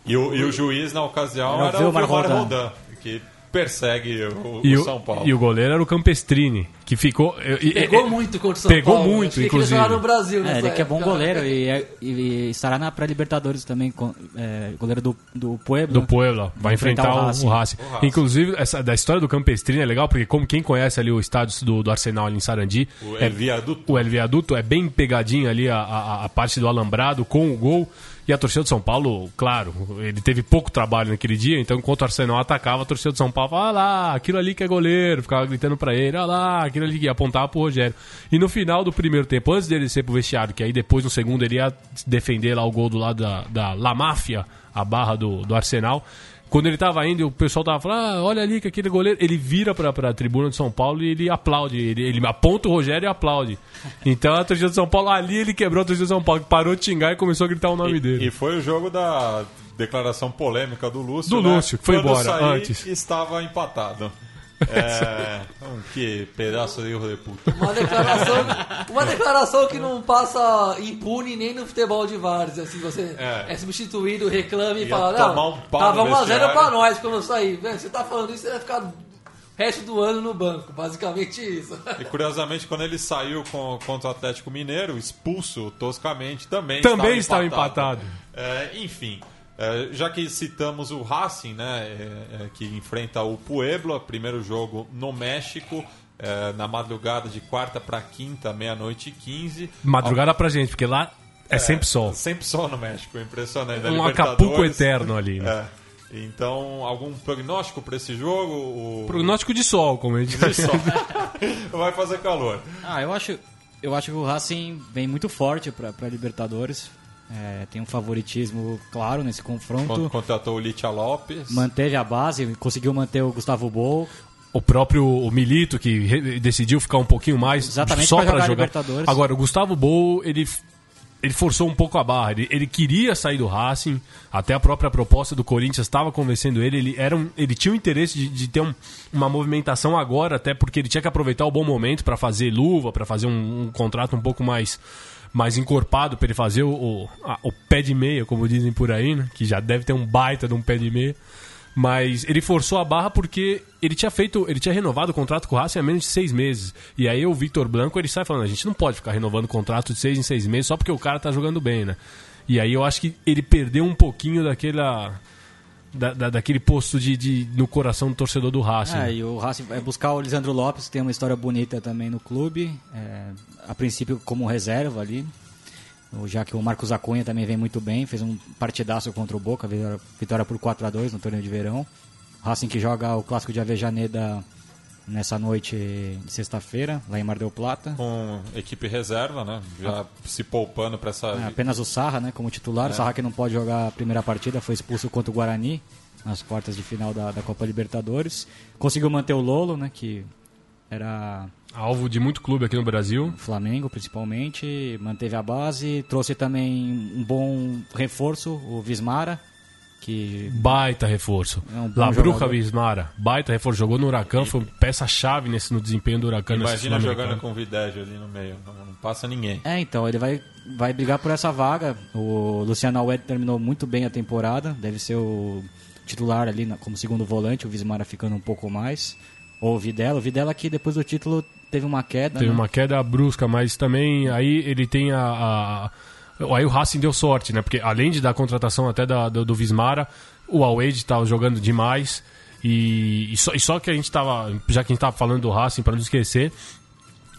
E o, e o juiz na ocasião Era o era o Vilmar Vilmar Rodan. Rodan, que persegue o, E o o, São Paulo. e o goleiro era o Campestrini, que ficou. pegou e- muito contra o São pegou Paulo. muito, Acho que ele inclusive. jogar no Brasil É, ele que é bom época. goleiro e, é- e estará na pré-Libertadores também, com, é, goleiro do, do Puebla. do Puebla. Vai enfrentar, enfrentar o o, Racing. o, Racing. O Racing. Inclusive, essa, da história do Campestrini é legal, porque como quem conhece ali o estádio do, do Arsenal ali em Sarandi, O é, El Viaduto. o El Viaduto é bem pegadinho ali a, a, a parte do alambrado com o gol. E a torcida de São Paulo, claro, ele teve pouco trabalho naquele dia, então enquanto o Arsenal atacava, a torcida de São Paulo falava, ah lá, aquilo ali que é goleiro, ficava gritando pra ele, ah lá, aquilo ali que apontava pro Rogério. E no final do primeiro tempo, antes dele ser pro vestiário, que aí depois no segundo ele ia defender lá o gol do lado da, da La Máfia, a barra do, do Arsenal, quando ele tava indo, o pessoal tava falando, ah, olha ali que aquele goleiro. Ele vira pra, pra tribuna de São Paulo e ele aplaude. Ele, ele aponta o Rogério e aplaude. Então a torcida de São Paulo, ali ele quebrou a torcida de São Paulo, que parou de xingar e começou a gritar o nome E, dele. e foi o jogo da declaração polêmica do Lúcio. Do né? Lúcio, que foi Quando embora saí, antes. estava empatado. É, um que pedaço de erro de puta. Uma declaração, uma declaração que não passa impune nem no futebol de várzea. Assim, você É. é, substituído, reclama e fala, tomar não, um pau tava no 1x0 vestiário." pra nós quando eu saí. Você tá falando isso, você vai ficar o resto do ano no banco. Basicamente isso. E curiosamente, quando ele saiu com, contra o Atlético Mineiro, expulso toscamente, também, Também estava empatado. É, enfim, é, já que citamos o Racing, né, é, é, que enfrenta o Puebla, primeiro jogo no México, é, na madrugada de quarta para quinta, meia-noite e 15. Madrugada pra gente, porque lá é, sempre sol. Sempre só no México, impressionante. Da Um. Acapulco eterno ali, né? É. Então, algum prognóstico para esse jogo? O... Prognóstico de sol, como a gente disse. Vai fazer calor. Ah, eu acho, eu acho que o Racing vem muito forte para Libertadores. É, tem um favoritismo claro nesse confronto. Con- Contratou o Litia Lopes. Manteve a base, conseguiu manter o Gustavo Bol. O próprio o Milito, que decidiu ficar um pouquinho mais Exatamente só para jogar jogar. Libertadores. Agora, o Gustavo Bol, ele, ele forçou um pouco a barra. Ele, ele queria sair do Racing, até a própria proposta do Corinthians estava convencendo ele. Ele, era um- ele tinha o interesse de, de ter um- uma movimentação agora, até porque ele tinha que aproveitar o bom momento para fazer luva, para fazer um, um contrato um pouco mais mais encorpado para ele fazer o, o, a- o pé de meia, como dizem por aí, né? que já deve ter um baita de um pé de meia. Mas ele forçou a barra porque ele tinha feito, ele tinha renovado o contrato com o Racing há menos de seis meses. E aí o Victor Blanco ele sai falando, a gente não pode ficar renovando contrato de seis em seis meses só porque o cara tá jogando bem, né? E aí eu acho que ele perdeu um pouquinho daquela da, da- daquele posto de, de- no coração do torcedor do Racing. É, e o Racing vai buscar o Lisandro Lopes, que tem uma história bonita também no clube. é, a princípio como reserva ali. Já que o Marcos Acunha também vem muito bem, fez um partidaço contra o Boca, vitória, vitória por 4 a 2 no torneio de verão. O Racing que joga o clássico de Avejaneda nessa noite de sexta-feira, lá em Mar del Plata. Com equipe reserva, né? Já se poupando para essa. É, apenas o Sarra, né, como titular. O Sarra que não pode jogar a primeira partida, foi expulso contra o Guarani nas quartas de final da, da Copa Libertadores. Conseguiu manter o Lolo, né, que era Alvo de muito clube aqui no Brasil. Flamengo principalmente, manteve a base, trouxe também um bom reforço, o Vismara, que Baita reforço. É um bom La Bruja jogador. Vismara. Baita reforço. Jogou no Huracan, foi peça-chave nesse, no desempenho do Huracan. Imagina jogando com o Videjo ali no meio. Não, não passa ninguém. É, então, ele vai, vai brigar por essa vaga. O Luciano Alwed terminou muito bem a temporada, deve ser o titular ali na- como segundo volante, o Vismara ficando um pouco mais. Ou o Videla, o Videla que depois do título teve uma queda, Teve né? uma queda brusca, mas também aí ele tem a, a- Aí o Racing deu sorte, né? Porque além de dar contratação até da- do, do Vismara, o Alwade estava jogando demais. E, e só, e só que a gente tava. Já que a gente tava falando do Racing, para não esquecer,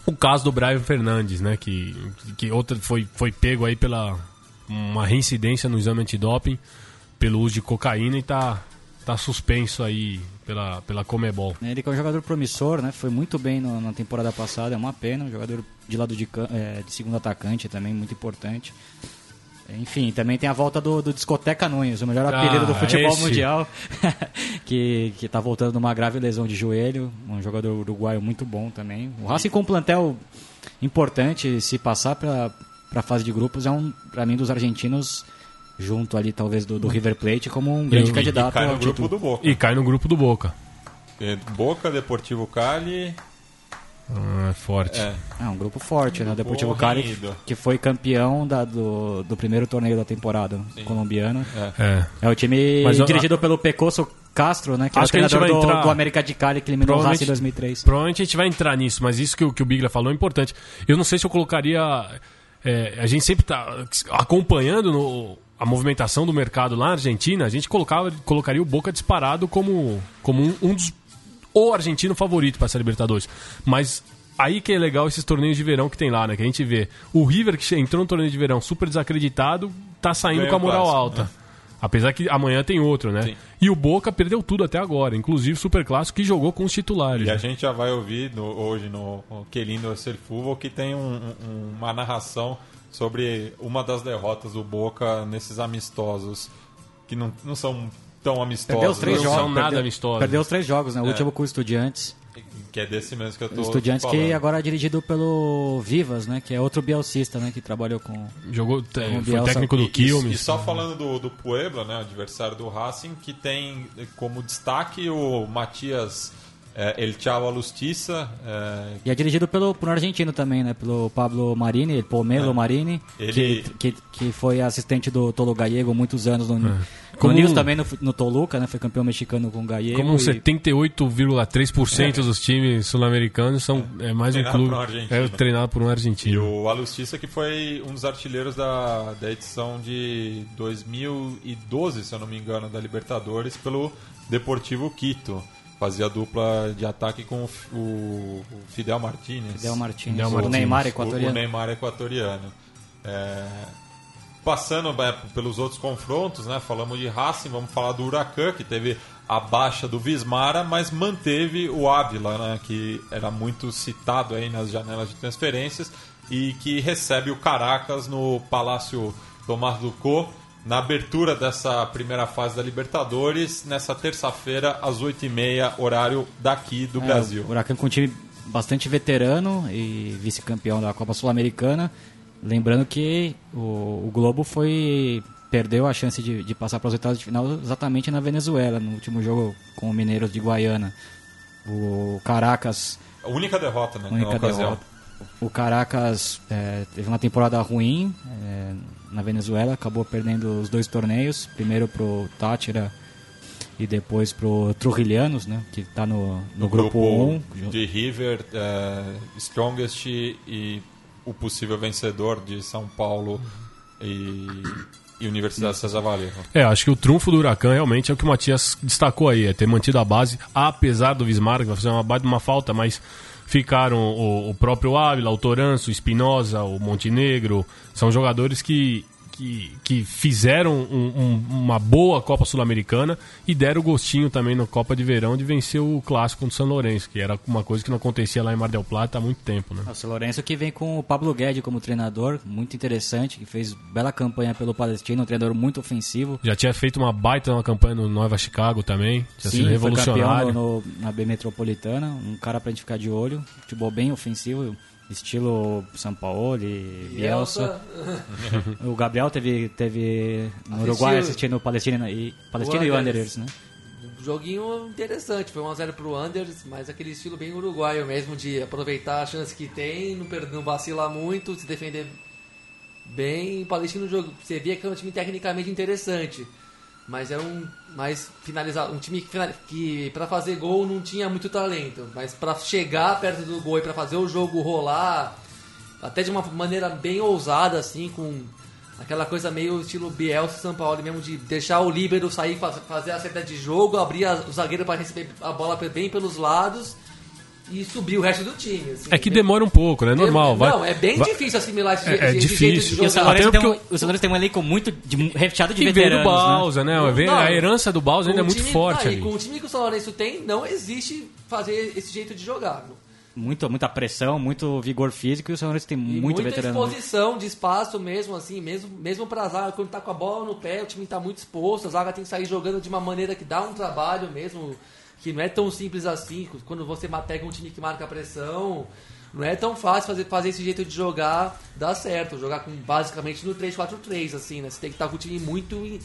o caso do Brian Fernandes, né? Que, que outra foi, foi pego aí pela uma reincidência no exame antidoping pelo uso de cocaína e tá, tá suspenso aí pela, pela Comebol. Ele que é um jogador promissor, né? Foi muito bem no- na temporada passada, é uma pena. Um jogador de lado de, é, de segundo atacante também, muito importante. Enfim, também tem a volta do, do Discoteca Nunes, o melhor Ah, apelido do futebol esse. mundial, que, que tá voltando numa grave lesão de joelho. Um jogador uruguaio muito bom também. O Racing com um plantel importante, se passar para a fase de grupos, é um, para mim, dos argentinos, junto ali talvez do, do River Plate, como um grande E- candidato E cai no ao grupo título. do Boca. E cai no grupo do Boca. E Boca, Deportivo Cali. Ah, é forte. É, É um grupo forte, né? O Deportivo Cali, que foi campeão da- do, do primeiro torneio da temporada colombiana. É. É o time Mas dirigido pelo Pecoso Castro, né? Que Acho que é a o gente treinador vai do, entrar- do América de Cali, que eliminou o Racing em 2003. Provavelmente a gente vai entrar nisso, mas isso que, o- que o Bigla falou é importante. Eu não sei se eu colocaria. é, a gente sempre está acompanhando no- a movimentação do mercado lá na Argentina, a gente colocava, colocaria o Boca disparado como, como um, um dos. O argentino favorito para essa Libertadores. Mas aí que é legal esses torneios de verão que tem lá, né? Que a gente vê. O River, que entrou no torneio de verão super desacreditado, tá saindo Ganhou com a moral clássico, alta. Apesar que amanhã tem outro, né? Sim. E o Boca perdeu tudo até agora, inclusive o Super Clássico que jogou com os titulares. E a né? gente já vai ouvir no- hoje no no Que Lindo é Ser Futebol que tem um- um- uma narração sobre uma das derrotas do Boca nesses amistosos que não, não são tão amistosos. Perdeu os três não jogos. são nada perdeu, amistosos. Perdeu os três jogos, né? O último com o Estudiantes. Que é desse mesmo que eu tô O Estudiantes falando. que agora é dirigido pelo Vivas, né? Que é outro bielcista, né? Que trabalhou com... Jogou, é, foi Bielsa- técnico do E- e, Quilmes. e só falando do, do Puebla, né, adversário do Racing, que tem como destaque o Matias é, El Chavo Alustiça, é, E é dirigido pelo, por um argentino também, né? Pelo Pablo Marini, Pomelo Marini, É. Ele- que, que, que foi assistente do Tolo Gallego muitos anos no, no Como News um- também no, no Toluca, né? Foi campeão mexicano com o Gallego. Como um e- 78,3% dos times sul-americanos são é mais um Treinado clube por um argentino. é treinado por um E argentino. o Alustiça que foi um dos artilheiros da, da edição de 2012, se eu não me engano, da Libertadores, pelo Deportivo Quito. Fazia dupla de ataque com o, Fidel Martínez. Fidel Martins, Fidel o. Neymar equatoriano. o Neymar equatoriano. É, passando é, pelos outros confrontos, né? Falamos de Racing, vamos falar do Huracan, que teve a baixa do Vismara, mas manteve o Ávila, né? Que era muito citado aí nas janelas de transferências e que recebe o Caracas no Palácio Tomás Ducó na abertura dessa primeira fase da Libertadores, nessa terça-feira, às 8h30, horário daqui do É, Brasil. O Huracan com um time bastante veterano e vice-campeão da Copa Sul-Americana. Lembrando que o, o Globo foi perdeu a chance de, de passar para os oitavos de final exatamente na Venezuela, no último jogo com o Mineiros de Guaiana. O Caracas A única derrota né, única derrota. O Caracas é, teve uma temporada ruim é, na Venezuela, acabou perdendo os dois torneios, primeiro pro Tátira e depois pro Trujillianos, né, que está no, no, no grupo 1. de River, é, Strongest e o possível vencedor de São Paulo e, e Universidade César Vallejo. É, acho que o trunfo do Huracan realmente é o que o Matias destacou aí, é ter mantido a base, apesar do Bismarck vai fazer uma uma falta, mas ficaram o, o próprio Ávila, o Toranço, o Espinosa, o Montenegro, são jogadores que que, que fizeram um, um, uma boa Copa Sul-Americana e deram o gostinho também na Copa de Verão de vencer o clássico do São Lourenço, que era uma coisa que não acontecia lá em Mar del Plata há muito tempo. Né? O São Lourenço que vem com o Pablo Guedes como treinador, muito interessante, que fez bela campanha pelo Palestino, um treinador muito ofensivo. Já tinha feito uma baita uma campanha no Nova Chicago também, tinha Sim, sido revolucionário. Foi campeão no, no, na B Metropolitana, um cara pra gente ficar de olho, futebol bem ofensivo estilo São Paulo e Bielsa. o Gabriel teve, teve no Assistiu. Uruguai assistindo o Palestina e, Palestina o e o Wanderers, né? Joguinho interessante, foi 1x0 pro Wanderers, mas aquele estilo bem uruguaio mesmo, de aproveitar a chance que tem, não, não vacilar muito, se defender bem. O Palestino jogo, você via que é um time tecnicamente interessante mas era um mais finalizado, um time que, que para fazer gol não tinha muito talento, mas para chegar perto do gol e para fazer o jogo rolar, até de uma maneira bem ousada assim, com aquela coisa meio estilo Bielsa São Paulo mesmo de deixar o líbero sair fazer a saída de jogo, abrir a, o zagueiro para receber a bola bem pelos lados e subir o resto do time. Assim, é que demora um pouco, né? Normal. Não, vai, é bem vai, difícil assimilar esse, é, é esse difícil. jeito de jogar. E o São Lourenço tem, um, tem um elenco muito de, recheado de que veteranos. Do Bausa, né? né? Não, a herança do Bausa ainda é muito time, forte aí, ali. Com o time que o São Lourenço tem, não existe fazer esse jeito de jogar. Muito, muita pressão, muito vigor físico e o São Lourenço tem muito muita veterano. exposição de espaço mesmo, assim, mesmo, mesmo pra zaga, quando tá com a bola no pé, o time tá muito exposto, a zaga tem que sair jogando de uma maneira que dá um trabalho mesmo, que não é tão simples assim, quando você pega um time que marca a pressão, não é tão fácil fazer, fazer esse jeito de jogar dar certo. Jogar com basicamente no 3-4-3, assim, né? Você tem que estar com o time muito,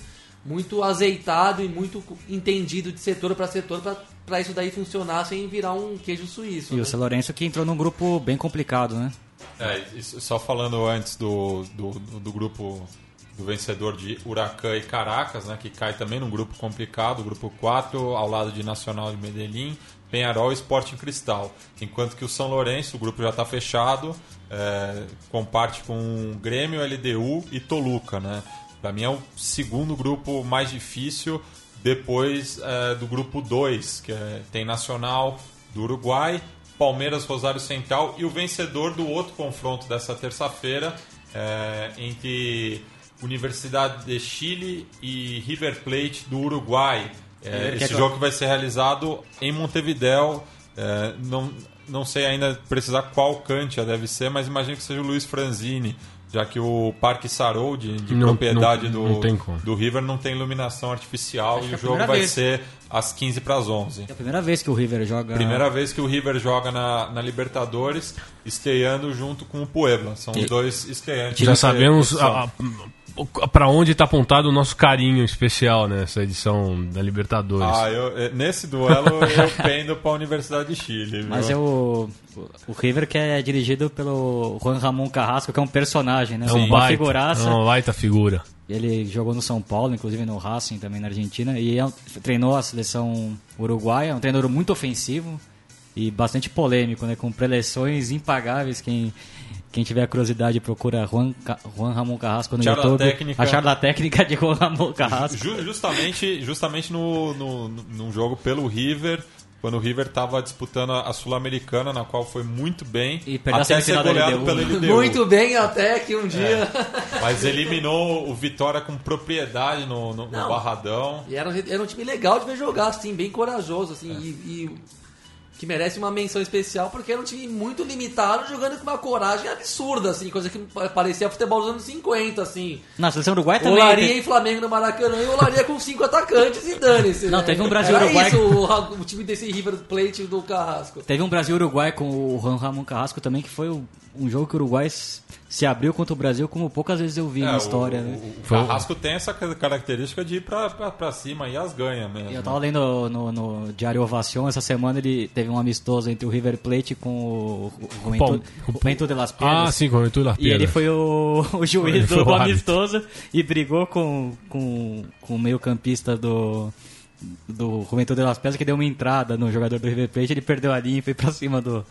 muito azeitado e muito entendido de setor para setor para isso daí funcionar sem virar um queijo suíço. E né? o São Lourenço que entrou num grupo bem complicado, né? É, só falando antes do, do, do grupo do vencedor de Huracan e Caracas, né, que cai também num grupo complicado, grupo 4, ao lado de Nacional de Medellín, Penharol e Sporting Cristal. Enquanto que o São Lourenço, o grupo já está fechado, é, comparte com Grêmio, LDU e Toluca. Né? Para mim é o segundo grupo mais difícil depois é, do grupo 2, que é, tem Nacional do Uruguai, Palmeiras, Rosário Central e o vencedor do outro confronto dessa terça-feira é, entre Universidade de Chile e River Plate do Uruguai. É, esse jogo que vai ser realizado em Montevideo. É, não, não sei ainda precisar qual Cantia deve ser, mas imagino que seja o Luiz Franzini, já que o Parque Sarou, de, de Não- propriedade não- do, não como. do River, não tem iluminação artificial Acho e é o jogo vai vez. ser às 15 para as 11. É a primeira vez que o River joga. Primeira vez que o River joga na, na Libertadores, estreando junto com o Puebla. São os dois estreantes. Já sabemos para onde está apontado o nosso carinho especial nessa edição da Libertadores. Ah, eu, eh, nesse duelo eu pendo para a Universidade de Chile. Viu? Mas é o, o River que é dirigido pelo Juan Ramon Carrasco, que é um personagem, né? é um baita, figuraça. é uma baita figura. Ele jogou no São Paulo, inclusive no Racing também na Argentina, e é- treinou a seleção uruguaia, é um treinador muito ofensivo e bastante polêmico, né? Com preleções impagáveis. Quem, quem tiver curiosidade procura Juan, Juan Ramon Carrasco no Charla YouTube. técnica. A charla técnica de Juan Ramon Carrasco. Ju- justamente justamente no, no, num jogo pelo River, quando o River estava disputando a a Sul-Americana, na qual foi muito bem, E perdeu a até ser semifinal da goleado pela LDU. Muito bem, até que um dia. Mas eliminou o Vitória com propriedade no, no, no. Barradão. E era, um- era um time legal de ver jogar, assim, bem corajoso, assim, e, e que merece uma menção especial, porque era um time muito limitado, jogando com uma coragem absurda, assim, coisa que pa- parecia futebol dos anos 50, assim. Na seleção uruguaia também. Olaria tem- e Flamengo no Maracanã e olaria com cinco atacantes e dane-se. Não, né? teve um Brasil Era Uruguai- isso, o, o time desse River Plate do Carrasco. Teve um Brasil-Uruguai com o Juan Ramon Carrasco também, que foi um jogo que o Uruguai se abriu contra o Brasil como poucas vezes eu vi É, na história. o, né? o Carrasco tem essa característica de ir pra, pra, pra cima e as ganha mesmo. E Eu tava lendo no, no Diário Ovação, essa semana ele teve um amistoso entre o River Plate com o, o Juventud, Bom, Juventud de las Piedras. Ah, sim, com o Arthur E ele foi o, o juiz do o amistoso e brigou com, com, com o meio campista do, do Juventud de las Piedras que deu uma entrada no jogador do River Plate, ele perdeu a linha e foi pra cima do,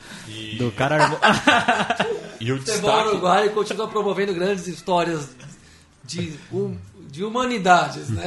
do cara. E o O futebol destaque, uruguaio continua promovendo grandes histórias de um, de humanidades, né?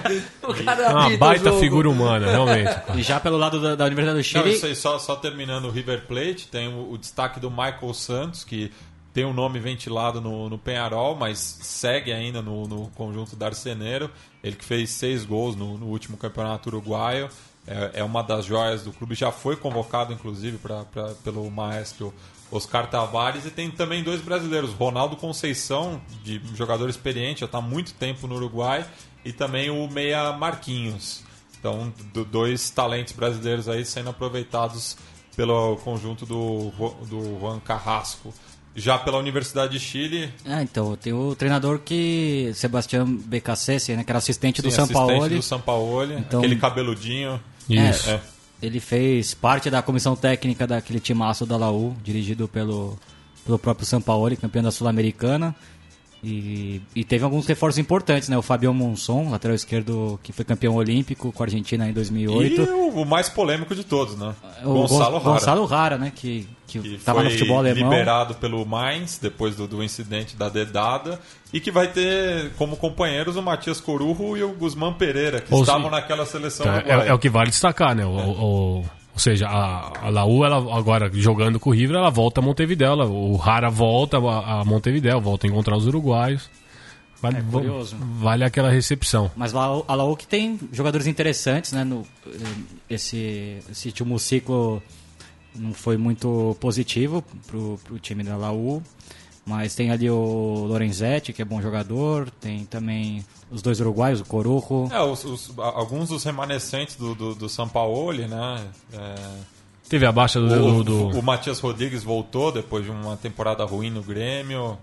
o cara É uma baita figura humana, realmente. E já pelo lado da, da Universidade do Não, Chile, isso aí, só, só terminando o River Plate, tem o, o destaque do Michael Santos, que tem o nome ventilado no, no Penharol, mas segue ainda no, no conjunto da Arceneiro. Ele que fez seis gols no, no último campeonato uruguaio. É, é uma das joias do clube, já foi convocado, inclusive, pra, pra- pelo maestro Oscar Tavares. E tem também dois brasileiros, Ronaldo Conceição, de jogador experiente, já está há muito tempo no Uruguai, e também o Meia Marquinhos. Então, do- dois talentos brasileiros aí sendo aproveitados pelo conjunto do, do Juan Carrasco. Já pela Universidade de Chile, Ah, então, tem o treinador que. Sebastião Becassese, né? Que era assistente do sim, São assistente Paulo. do São Paulo, Então- aquele cabeludinho. Isso. É. Ele fez parte da comissão técnica daquele timaço da Laú, dirigido pelo, pelo próprio Sampaoli, campeão da Sul-Americana. E, e teve alguns reforços importantes, né? O Fabio Monson, lateral esquerdo, que foi campeão olímpico com a Argentina em 2008. E o, o mais polêmico de todos, né? O Gonçalo Gon- Rara. Gonçalo Rara, né? Que, que, que tava no futebol alemão. liberado pelo Mainz depois do, do incidente da dedada e que vai ter como companheiros o Matias Corujo e o Guzmán Pereira que Ou estavam se- naquela seleção uruguaia. é, é o que vale destacar, né? O, o- ou seja, a, a Laú, ela, agora jogando com o River, ela volta a Montevideo. ela- o Rara volta a, a Montevideo, volta a encontrar os uruguaios. Vale, É curioso. vale aquela recepção. Mas lá, a Laú que tem jogadores interessantes, né? No, esse, esse último ciclo não foi muito positivo pro, pro time da Laú. Mas tem ali o Lorenzetti, que é bom jogador. Tem também os dois uruguaios, o Corujo. É, os- os- alguns dos remanescentes do, do, do Sampaoli, né? É, Teve a baixa do. o, do- do- o Matias Rodrigues voltou depois de uma temporada ruim no Grêmio.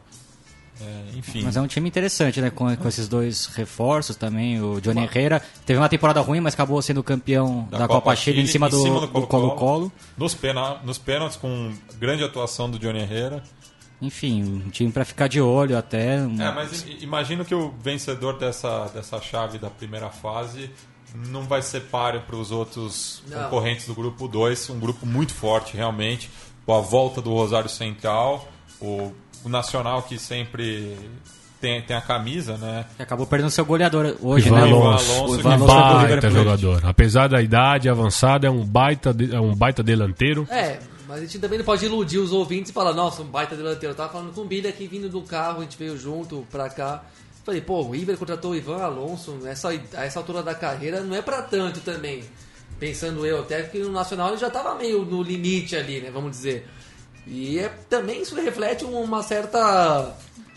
É, enfim. Mas é um time interessante, né? Com, com esses dois reforços também. O Johnny Herrera teve uma temporada ruim, mas acabou sendo campeão da, Copa, Chile, em cima do do Colo-Colo. Nos, pena, nos pênaltis, com grande atuação do Johnny Herrera. Enfim, um time pra ficar de olho até. um- É, mas imagino que o vencedor dessa, dessa chave da primeira fase não vai ser páreo para os outros Não. concorrentes do grupo 2, um grupo muito forte realmente, com a volta do Rosário Central, o, o Nacional que sempre tem, tem a camisa, né? que acabou perdendo seu goleador hoje, Ivan né? O- Alonso, Alonso, Ivan Alonso baita jogador. Apesar da idade avançada, é um baita, de- é um baita delanteiro. É, mas a gente também não pode iludir os ouvintes e falar, nossa, um baita delanteiro. Eu tava falando com o Billy aqui vindo do carro, a gente veio junto pra cá. Falei, pô, o River contratou o Ivan Alonso, essa, a essa altura da carreira não é pra tanto também. Pensando eu, até que no Nacional ele já tava meio no limite ali, né, vamos dizer. E é, também isso reflete uma certa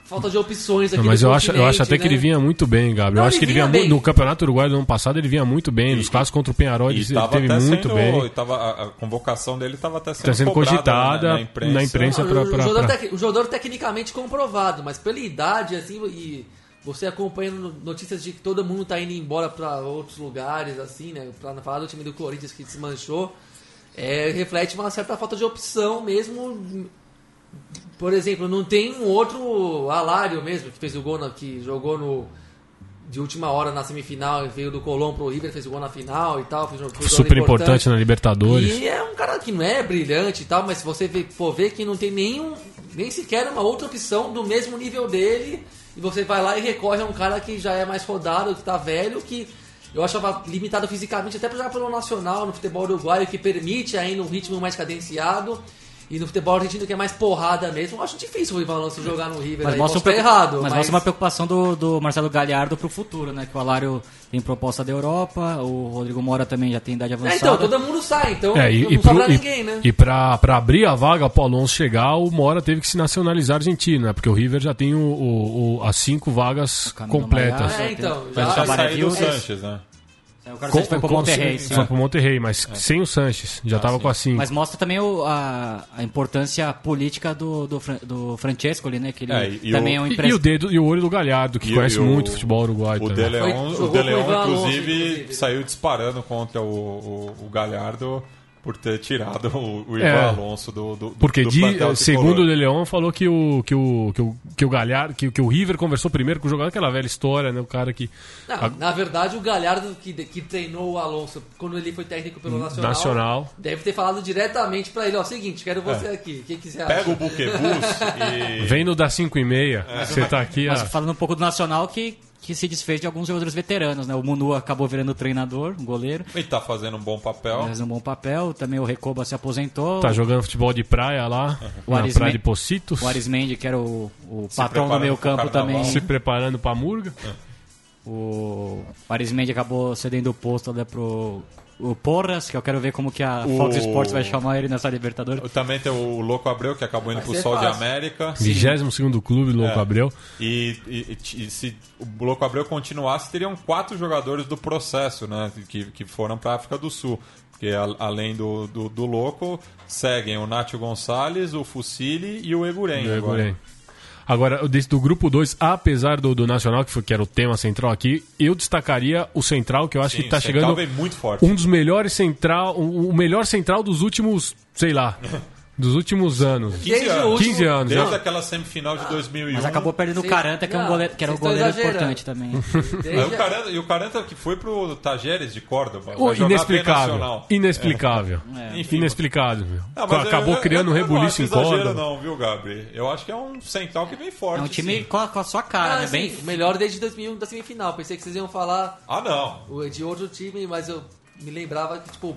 falta de opções aqui Não, mas no eu acho, eu acho até que né? ele vinha muito bem, Gabriel. Não, eu acho ele que ele vinha vinha. No Campeonato Uruguaio do ano passado, ele vinha muito bem. Nos clássicos contra o Penharol, ele, teve muito sendo, bem. Tava, a, a convocação dele estava até sendo, Tá sendo cobrada, cogitada né, na imprensa. Não, pra- o, pra- jogador pra- tec- o jogador tecnicamente comprovado, mas pela idade, assim, e você acompanhando notícias de que todo mundo tá indo embora para outros lugares, assim, né? Pra falar do time do Corinthians que desmanchou, é, reflete uma certa falta de opção mesmo. Por exemplo, não tem um outro Alário mesmo, que fez o gol, na, que jogou no. De última hora na semifinal, veio do Colom pro River, fez o gol na final e tal. Fez, fez Super gol importante na Libertadores. e é um cara que não é brilhante e tal, mas se você for ver que não tem nenhum, nem sequer uma outra opção do mesmo nível dele, e você vai lá e recorre a um cara que já é mais rodado, que tá velho, que eu achava limitado fisicamente, até já pelo Nacional, no futebol uruguaio, que permite ainda um ritmo mais cadenciado. E no futebol argentino, que é mais porrada mesmo, eu acho difícil o Ivan Alonso jogar no River. Mas aí, mostra, um preocup- errado. mas mostra uma preocupação do, do Marcelo Galhardo pro futuro, né? Que o Alário tem proposta da Europa, o Rodrigo Mora também já tem idade É, avançada. então, todo mundo sai, então É, e, não e, sobra pro- ninguém, né? e pra, pra abrir a vaga pro Alonso chegar, o Mora teve que se nacionalizar argentino, né? Porque o River já tem o, o- o- as cinco vagas completas. Maiá, É, então, Vai já- Já saiu do Vilsa. Sanches, né? O cara foi pro Monterrey, sim. Foi pro Monterrey, mas sem o Sanches. Já tava sim. com a cinco. Mas mostra também o- a, a importância política do, do, do Francesco ali, né? Que ele É, também o- é um E, e o empresário. dedo e o olho do Galhardo, que E- conhece e o- muito futebol uruguaio O Leon, Foi- o jogou De com o Leon Ivan Alonso, inclusive, inclusive. saiu disparando contra o, o, o Galhardo por ter tirado o, o Ivan É. Alonso do, do, Porque, do de, segundo o. De Leon, falou que o, que o, que o, que o Galhardo, que, que o River conversou primeiro com o jogador, aquela velha história, né? O cara que. Não, a- Na verdade, o Galhardo que, que treinou o Alonso quando ele foi técnico pelo Nacional, Nacional. deve ter falado diretamente pra ele: ó, seguinte, quero você aqui. O que, que você acha? Pega o buquebus e... Vem no das 5 e meia. É. Você tá aqui. Mas falando um pouco do Nacional, que que se desfez de alguns jogadores veteranos, né? O Munu acabou virando treinador, um goleiro, Ele tá fazendo um bom papel. fez um bom papel. Também o Recoba se aposentou. Tá jogando futebol de praia lá, O na Arisme- praia de Pocitos. O Arismendi, que era o, o patrão do meio campo também. Se preparando pra Murga. O Arismendi acabou cedendo o posto né, pro o Porras, que eu quero ver como que a O- Fox Sports vai chamar ele nessa Libertadores. Também tem o Louco Abreu, que acabou indo Vai pro Sol de fácil. América. 22 clube, Louco É. Abreu. E, e- e se o Louco Abreu continuasse, teriam quatro jogadores do processo, né? Que, que foram para África do Sul. Porque a- além do, do, do Louco, seguem o Nátio Gonçalves, o Fucili e o Eguren. Do agora. Agora, desse do grupo 2, apesar do, do Nacional, que, foi, que era o tema central aqui, eu destacaria o Central, que eu acho Sim, que tá Central chegando vem muito forte. um dos melhores central, o melhor central dos últimos, sei lá, dos últimos anos. 15 Desde o anos. último- 15 anos. Desde já. aquela semifinal de 2001. Mas acabou perdendo o. Caranta, que, é um Não, goleiro, que era um goleiro exagerando. importante também. Aí o Desde- Caranta, e o Caranta que foi pro Tajeres de Córdoba. Bem inexplicável. nacional. Inexplicável. Enfim, Inexplicável. meu. Ah, mas Acabou eu- criando um eu- eu não rebuliço em corda. não, viu, Gabri? Eu acho que é um central que vem forte. É um time com a, com a sua cara, Ah, né? Bem, o melhor desde 2001 da semifinal. Pensei que vocês iam falar Ah, não. de outro time, mas eu me lembrava que, tipo, um,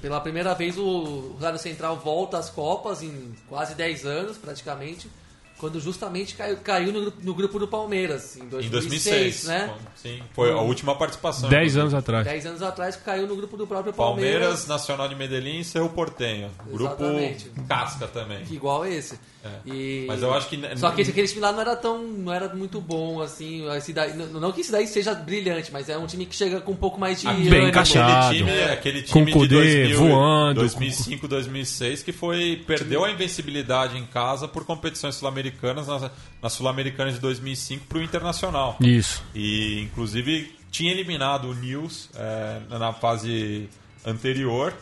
pela primeira vez o Rosário Central volta às Copas em quase 10 anos, praticamente, quando justamente caiu, caiu no, grupo- no grupo do Palmeiras, em 2006, Em 2006, né? Sim, foi a última participação. 10 inclusive. anos atrás. 10 anos atrás caiu no grupo do próprio Palmeiras, Palmeiras, Nacional de Medellín e Cerro Portenho. Grupo Exatamente. casca também. igual esse. É. E- Mas eu acho que... Só que esse, aquele time lá não era tão. não era muito bom, assim. Esse daí, não, não que esse daí seja brilhante, mas é um time que chega com um pouco mais de. Bem ânimo. encaixado. Aquele time, aquele Com time Kudê de 2000, voando. 2005, 2006 que foi perdeu a invencibilidade em casa por competições sul-americanas na, na sul-americana de 2005 para o internacional. Isso. E inclusive tinha eliminado o News é, na fase anterior,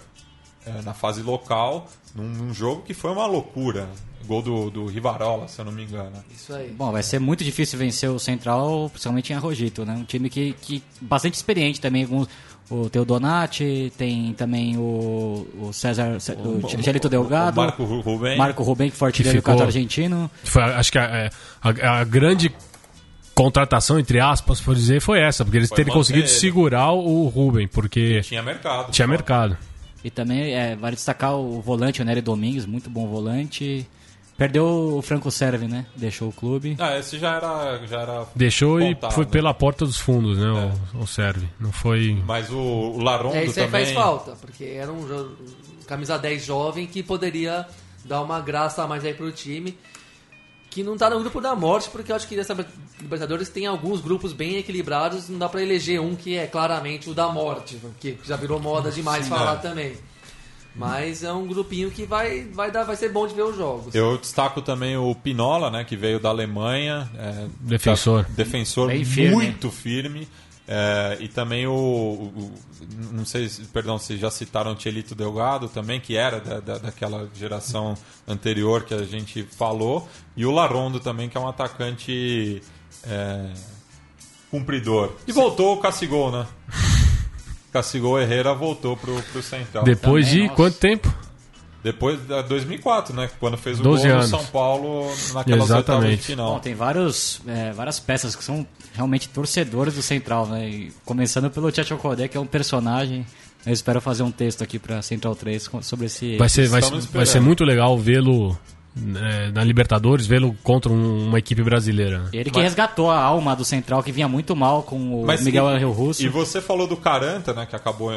é, na fase local, num, num jogo que foi uma loucura. Gol do, do Rivarola, se eu não me engano. Isso aí. Bom, vai ser muito difícil vencer o Central, principalmente em Arrojito, né? Um time que, que bastante experiente também. Com o Teo Donati, tem também o, o César, o, Angelito Delgado, O Marco Ru- Ruben. Marco Rubem, que foi artilheiro do argentino. Foi, acho que a, a- a grande contratação, entre aspas, por dizer, foi essa, porque eles Foi terem conseguido ele. segurar o Ruben, porque Tinha mercado. tinha mercado. E também é, vale destacar o volante, o Nery Domingues, muito bom volante. Perdeu o Franco Serve, né? Deixou o clube. Ah, esse já era. Já era Deixou e contado. foi pela porta dos fundos, né? O, o serve. Não foi. Mas o, o Larondo É, isso aí também. faz falta, porque era um, jo- camisa 10 jovem que poderia dar uma graça a mais aí pro time. Que não tá no grupo da morte, porque eu acho que essa Libertadores tem alguns grupos bem equilibrados, não dá pra eleger um que é claramente o da morte, que já virou moda demais falar é. também. Mas é um grupinho que vai, vai, dar, vai ser bom de ver os jogos. Eu destaco também o Pinola, né, que veio da Alemanha. é, Defensor. tá- defensor Bem firme. muito firme. é, e também o, o- Não sei, se- perdão, se já citaram o Tchelito Delgado também, que era da, da- daquela geração anterior que a gente falou. E o Larondo também, que é um atacante é, cumpridor. E voltou o Cassigol, né? Cassigol Herrera voltou pro, pro Central. Depois também, de nossa. quanto tempo? Depois de 2004, né? Quando fez o 12 gol anos. no São Paulo naquelas oitavas de Exatamente. final. Bom, tem vários, é, várias peças que são realmente torcedores do Central, né? E começando pelo Tchatcho Kodé, que é um personagem. Eu espero fazer um texto aqui pra Central 3 com- sobre esse... Vai ser, vai, vai ser muito legal vê-lo é, na Libertadores, vê-lo contra um- uma equipe brasileira. Ele que resgatou a alma do Central, que vinha muito mal com o Mas Miguel Angel Russo. E você falou do Caranta, né? Que acabou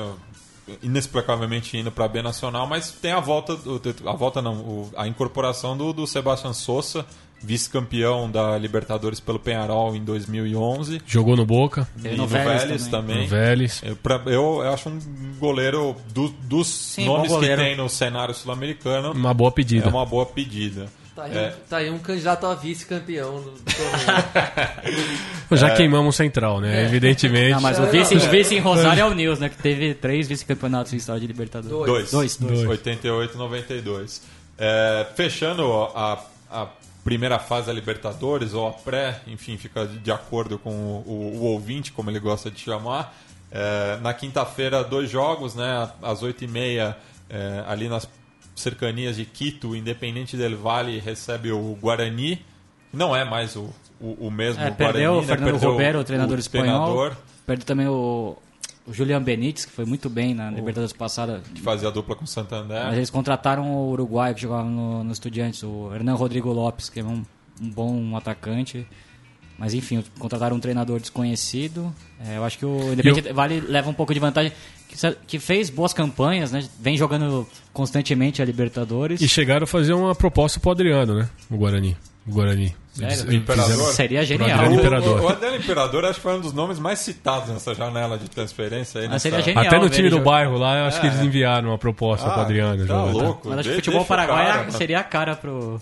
inexplicavelmente indo para a B Nacional, mas tem a volta, do- a volta não, a incorporação do, do Sebastian Sosa, vice-campeão da Libertadores pelo Penharol em 2011. Jogou no Boca, e no no Vélez Vélez também. também. no Vélez. Eu, pra- eu- eu acho um goleiro do- dos Sim, nomes bom que goleiro. tem no cenário sul-americano. Uma boa pedida. É uma boa pedida. Tá aí, É, tá aí um candidato a vice-campeão do torneio. Já queimamos o Central, né? Evidentemente. Não, mas o vice, o vice em Rosário é o Nils, né? Que teve três vice-campeonatos em história de Libertadores. Dois. Dois. Dois, dois. 88 92. É, fechando a, a primeira fase da Libertadores, ou a pré, enfim, fica de acordo com o, o- o ouvinte, como ele gosta de chamar. É, na quinta-feira, dois jogos, né? Às 8h30, é, ali nas cercanias de Quito, o Independente del Valle recebe o Guarani. Não é mais o o, o mesmo É, o perdeu Guarani, o né? Fernando Perdeu Romero, o treinador espanhol. treinador Perdeu também o, o Julian Benítez, que foi muito bem na Libertadores passada. que fazia dupla com o Santander. Mas eles contrataram o uruguaio que jogava no, no Estudiantes, o Hernan Rodrigo Lopes, que é um, um bom atacante. Mas enfim, contrataram um treinador desconhecido. É, eu acho que o Independiente Vale leva um pouco de vantagem. Que, que fez boas campanhas, né? Vem jogando constantemente a Libertadores. E chegaram a fazer uma proposta pro Adriano, né? O Guarani. O Guarani. Sério? Imperador? Seria genial. O, Imperador. o, o Adriano Imperador acho que foi um dos nomes mais citados nessa janela de transferência. Aí Mas nessa... seria genial. Até no time do bairro lá, eu acho que eles enviaram uma proposta pro Adriano. tá jogar. louco. Mas acho que o futebol paraguaio cara, né? seria a cara pro,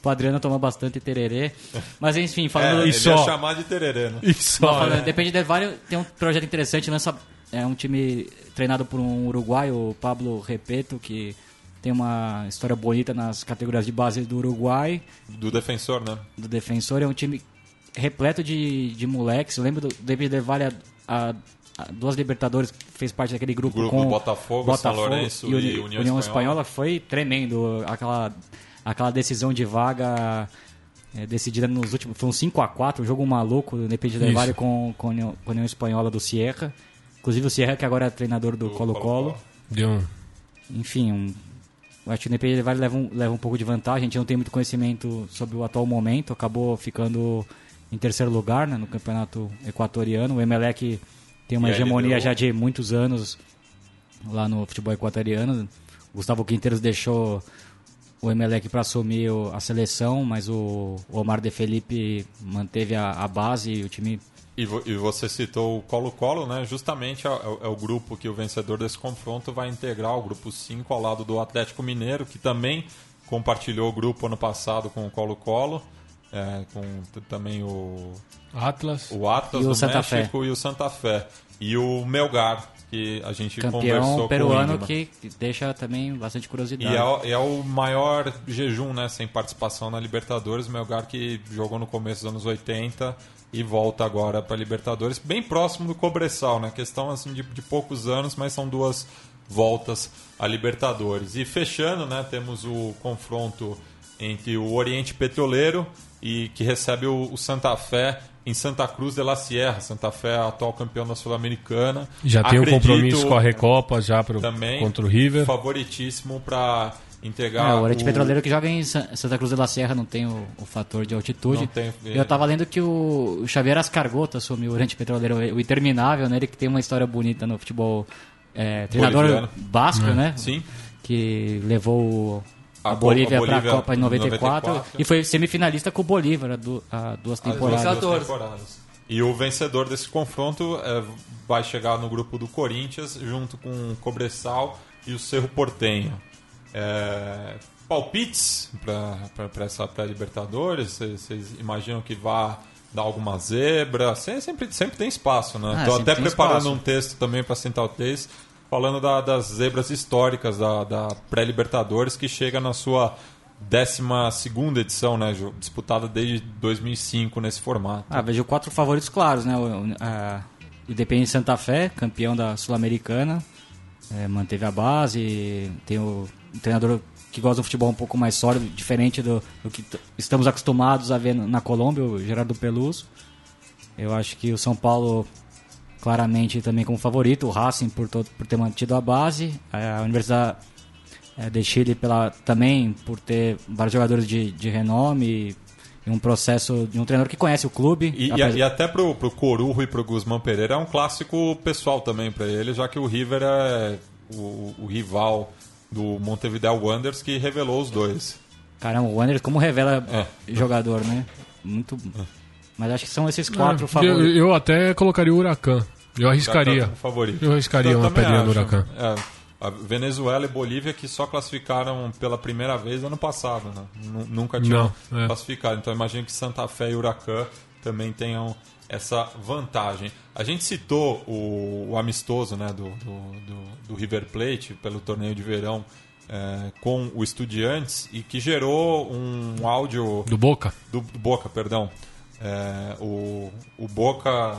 pro Adriano tomar bastante tererê. Mas enfim, É, falando ele E só- ia chamar de tererê, né? E só, Falando, né? Depende de Vale tem um projeto interessante, lança é um time treinado por um uruguaio, o Pablo Repeto, que tem uma história bonita nas categorias de base do Uruguai, Do defensor, né? do defensor, é um time repleto de, de moleques. Eu lembro do David Del Valle, a, a- a duas Libertadores, que fez parte daquele grupo, grupo com Botafogo, São Lourenço e, e Uni- União Espanhola. Foi tremendo. Aquela, aquela decisão de vaga é, decidida nos últimos. Foi um 5x4, um jogo maluco do Independiente Del. Valle com, com, a União, com a União Espanhola do Sierra. Inclusive o Sierra, que agora é treinador do Colo-Colo. Deu um... Enfim, um, acho que o Independiente Del Valle leva um, leva um pouco de vantagem. A gente não tem muito conhecimento sobre o atual momento. Acabou ficando em terceiro lugar né, no campeonato equatoriano. O Emelec tem uma hegemonia já de muitos anos lá no futebol equatoriano. O Gustavo Quinteiros deixou o Emelec para assumir a seleção, mas o Omar de Felipe manteve a, a base e o time E, vo- e você citou o Colo-Colo, né? Justamente é, o- é o grupo que o vencedor desse confronto vai integrar, o grupo 5, ao lado do Atlético Mineiro, que também compartilhou o grupo ano passado com o Colo-Colo, é, com também o, Atlas. o Atlas E o do Santa México e o Santa Fé. E o Melgar, que a gente campeão conversou com o peruano que que deixa também bastante E curiosidade. é, o- é o maior jejum, né, sem participação na Libertadores. O Melgar que jogou no começo dos anos 80 e volta agora para Libertadores, bem próximo do Cobressal, né? Questão assim de, de poucos anos, mas são duas voltas a Libertadores. E fechando, né, temos o confronto entre o Oriente Petroleiro e que recebe o, o Santa Fé em Santa Cruz de la Sierra. Santa Fé, atual campeão da Sul-Americana. Já tem um Acredito- compromisso com a Recopa já pro, também contra o River. favoritíssimo para entregar É, o Oriente o- Petroleiro que joga em Sa- Santa Cruz de la Serra não tem o, o fator de altitude. Não tem, é. Eu tava lendo que o, Xavier Ascargota assumiu o Oriente Petroleiro, o Interminável, né? Ele que tem uma história bonita no futebol. É, treinador Boliviano. basco, né? Sim. Que levou o- A a, Bolívia a para a Bolívia Copa em 94, 94. e foi semifinalista com o Bolívar há du- há duas as temporadas. duas 14. temporadas. E o vencedor desse confronto é, vai chegar no grupo do Corinthians junto com o Cobressal e o Cerro Portenho. É, palpites para essa pré-Libertadores? Vocês imaginam que vá dar alguma zebra? Se- Sempre, sempre tem espaço, né? Ah, Estou sempre até preparando espaço. um texto também para Central 3 falando da- das zebras históricas da, da pré-Libertadores que chega na sua 12 edição, né, Ju? disputada desde 2005 nesse formato. Ah, vejo quatro favoritos claros, né? O, o- a Independente Santa Fé, campeão da Sul-Americana, é, manteve a base, tem o, um treinador que gosta do futebol um pouco mais sólido, diferente do, do que estamos acostumados a ver na Colômbia, o Gerardo Peluso. Eu acho que o São Paulo claramente também como favorito, o Racing por, to- por ter mantido a base, a Universidade é, de Chile pela, também por ter vários jogadores de, de renome e um processo de um treinador que conhece o clube. E, e, e até pro, pro Corujo e pro Guzmán Pereira é um clássico pessoal também para ele, já que o River é o, o rival do Montevideo Wanderers que revelou os dois. Caramba, o Wanderers como revela É. jogador, né? Muito. Mas acho que são esses quatro eu, favoritos. eu até colocaria o Huracan. Eu arriscaria. Favorito. Eu arriscaria uma também pedrinha no. Huracan. É, a Venezuela e Bolívia que só classificaram pela primeira vez ano passado, né? Nu- Nunca tinham Não, é. classificado. Então imagino que Santa Fé e Huracan também tenham essa vantagem. A gente citou o, o amistoso né, do, do, do- River Plate pelo torneio de verão é, com o Estudiantes e que gerou um áudio Do Boca? do, do Boca, perdão. É, o, o Boca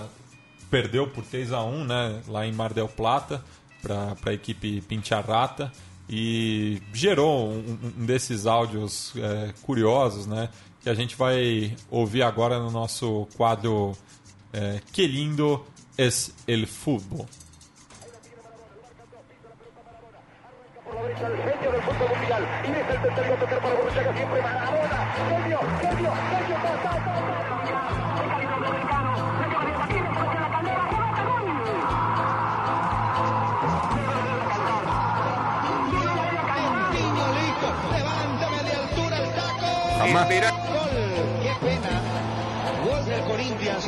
perdeu por 3 a 1 né, lá em Mar del Plata para a equipe Pincharrata e gerou um, um desses áudios é, curiosos, né, que a gente vai ouvir agora no nosso quadro é, Que lindo es el fútbol. el genio del fútbol mundial. Y es el tercero tocar para Borruchaga siempre Maradona. Genio, genio, genio, ta, ta, ta, ta. Niño listo, levántame de altura el taco. Jamás. Gol, qué pena. Gol del Corinthians,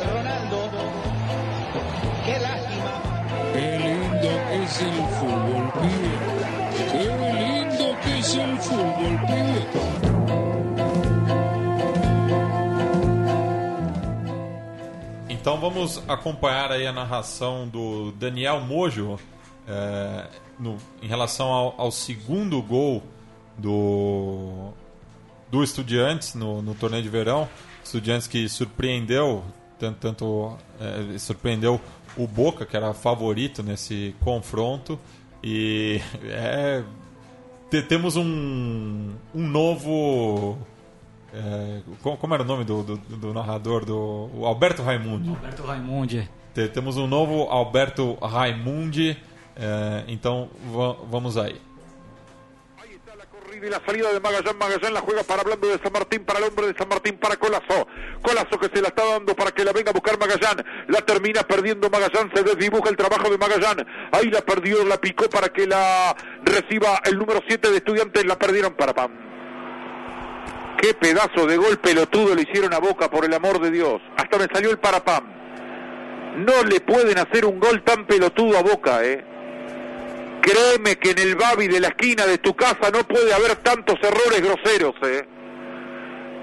el fútbol, pibe. Qué lindo que es el fútbol, pibe. Então vamos acompanhar aí a narração do Daniel Mojo é, no- em relação ao, ao segundo gol do, do Estudiantes no, no torneio de verão. Estudiantes que surpreendeu, tanto, tanto é, surpreendeu o Boca, que era favorito nesse confronto. E é, te- temos um, um novo. é, como, era o nome do, do, do narrador? Do, o Alberto Raimundi. Alberto Raimundi. Te- Temos um novo Alberto Raimundi. é, então va- vamos aí. Y la salida de Magallán. Magallán la juega para hablando de San Martín, para el hombre de San Martín, para Colazo. Colazo que se la está dando para que la venga a buscar Magallán. La termina perdiendo Magallán, se desdibuja el trabajo de Magallán. Ahí la perdió, la picó para que la reciba el número 7 de estudiantes. La perdieron para Pam. Qué pedazo de gol pelotudo le hicieron a Boca, por el amor de Dios. Hasta me salió el parapam. No le pueden hacer un gol tan pelotudo a Boca, eh. Créeme que en el Babi de la esquina de tu casa no puede haber tantos errores groseros, eh.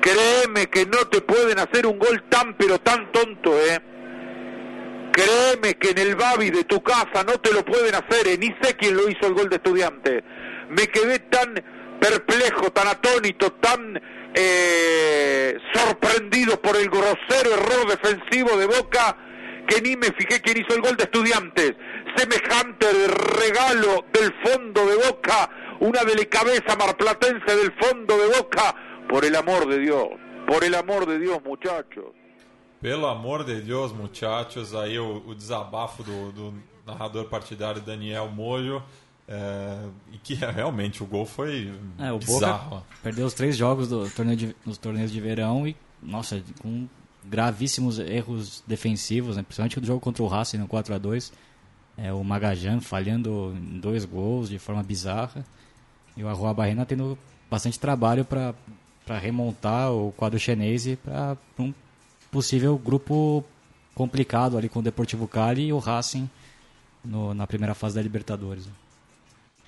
Créeme que no te pueden hacer un gol tan pero tan tonto, eh. Créeme que en el Babi de tu casa no te lo pueden hacer, eh. Ni sé quién lo hizo el gol de estudiante. Me quedé tan perplejo, tan atónito, tan eh, sorprendido por el grosero error defensivo de Boca que ni me fijé quién hizo el gol de estudiantes. Semejante regalo del fondo de Boca, una delicadeza marplatense del fondo de Boca. Por el amor de Dios, por el amor de Dios, muchachos. Pelo amor de Deus, muchachos, aí o, o desabafo do, do narrador partidário Daniel Mojo. é, e que realmente o gol foi É, o bizarro. Boca perdeu os três jogos do torneio de, nos torneios de verão e, nossa, com gravíssimos erros defensivos, né? principalmente no jogo contra o Racing no 4 a 2 é, O Magajan falhando em dois gols de forma bizarra. E o Arroa Barrena tendo bastante trabalho para remontar o quadro chinês para um possível grupo complicado ali com o Deportivo Cali e o Racing no- na primeira fase da Libertadores.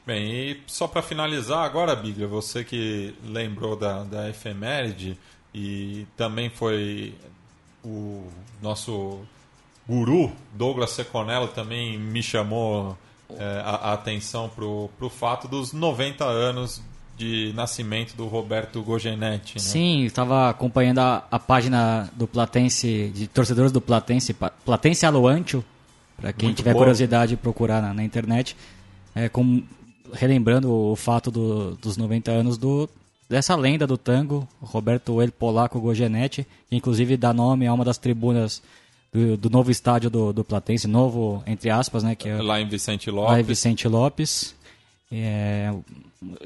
Bem, e só para finalizar agora, Biglia, você que lembrou da, da efeméride e também foi o nosso guru, Douglas Seconello, também me chamou é, a, a atenção pro, pro fato dos 90 anos de nascimento do Roberto Gogenetti. Né? Sim, estava acompanhando a, a página do Platense, de torcedores do Platense, Platense Aloantio, para quem Muito tiver bom. curiosidade de procurar na, na internet, é, com- relembrando o fato do- dos 90 anos do, dessa lenda do tango, Roberto El Polaco Gogenetti, que inclusive dá nome a uma das tribunas do, do novo estádio do, do Platense, novo entre aspas, né, que é Lá em Vicente lá em Lopes. Vicente Lopes. É,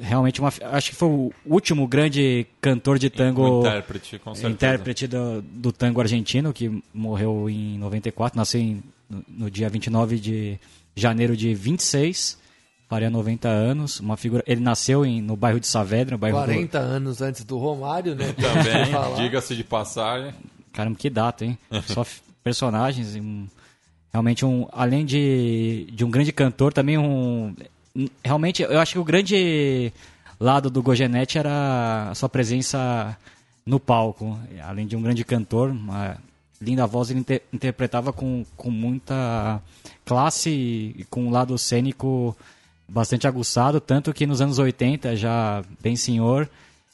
realmente uma, acho que foi o último grande cantor de tango O intérprete, com certeza. intérprete do, do tango argentino que morreu em 94, nasceu em- no, no dia 29 de janeiro de 26, faria 90 anos, uma figura, ele nasceu em, no bairro de Saavedra, no bairro do, 40 anos antes do Romário, né? Também, diga-se de passagem. Caramba, que data, hein? Só personagens. Um, realmente, um, além de, de um grande cantor, também um. Realmente, eu acho que o grande lado do Gogenetti era a sua presença no palco. Além de um grande cantor, uma linda voz, ele inter- interpretava com, com muita classe e com um lado cênico bastante aguçado. Tanto que nos anos 80, já bem senhor,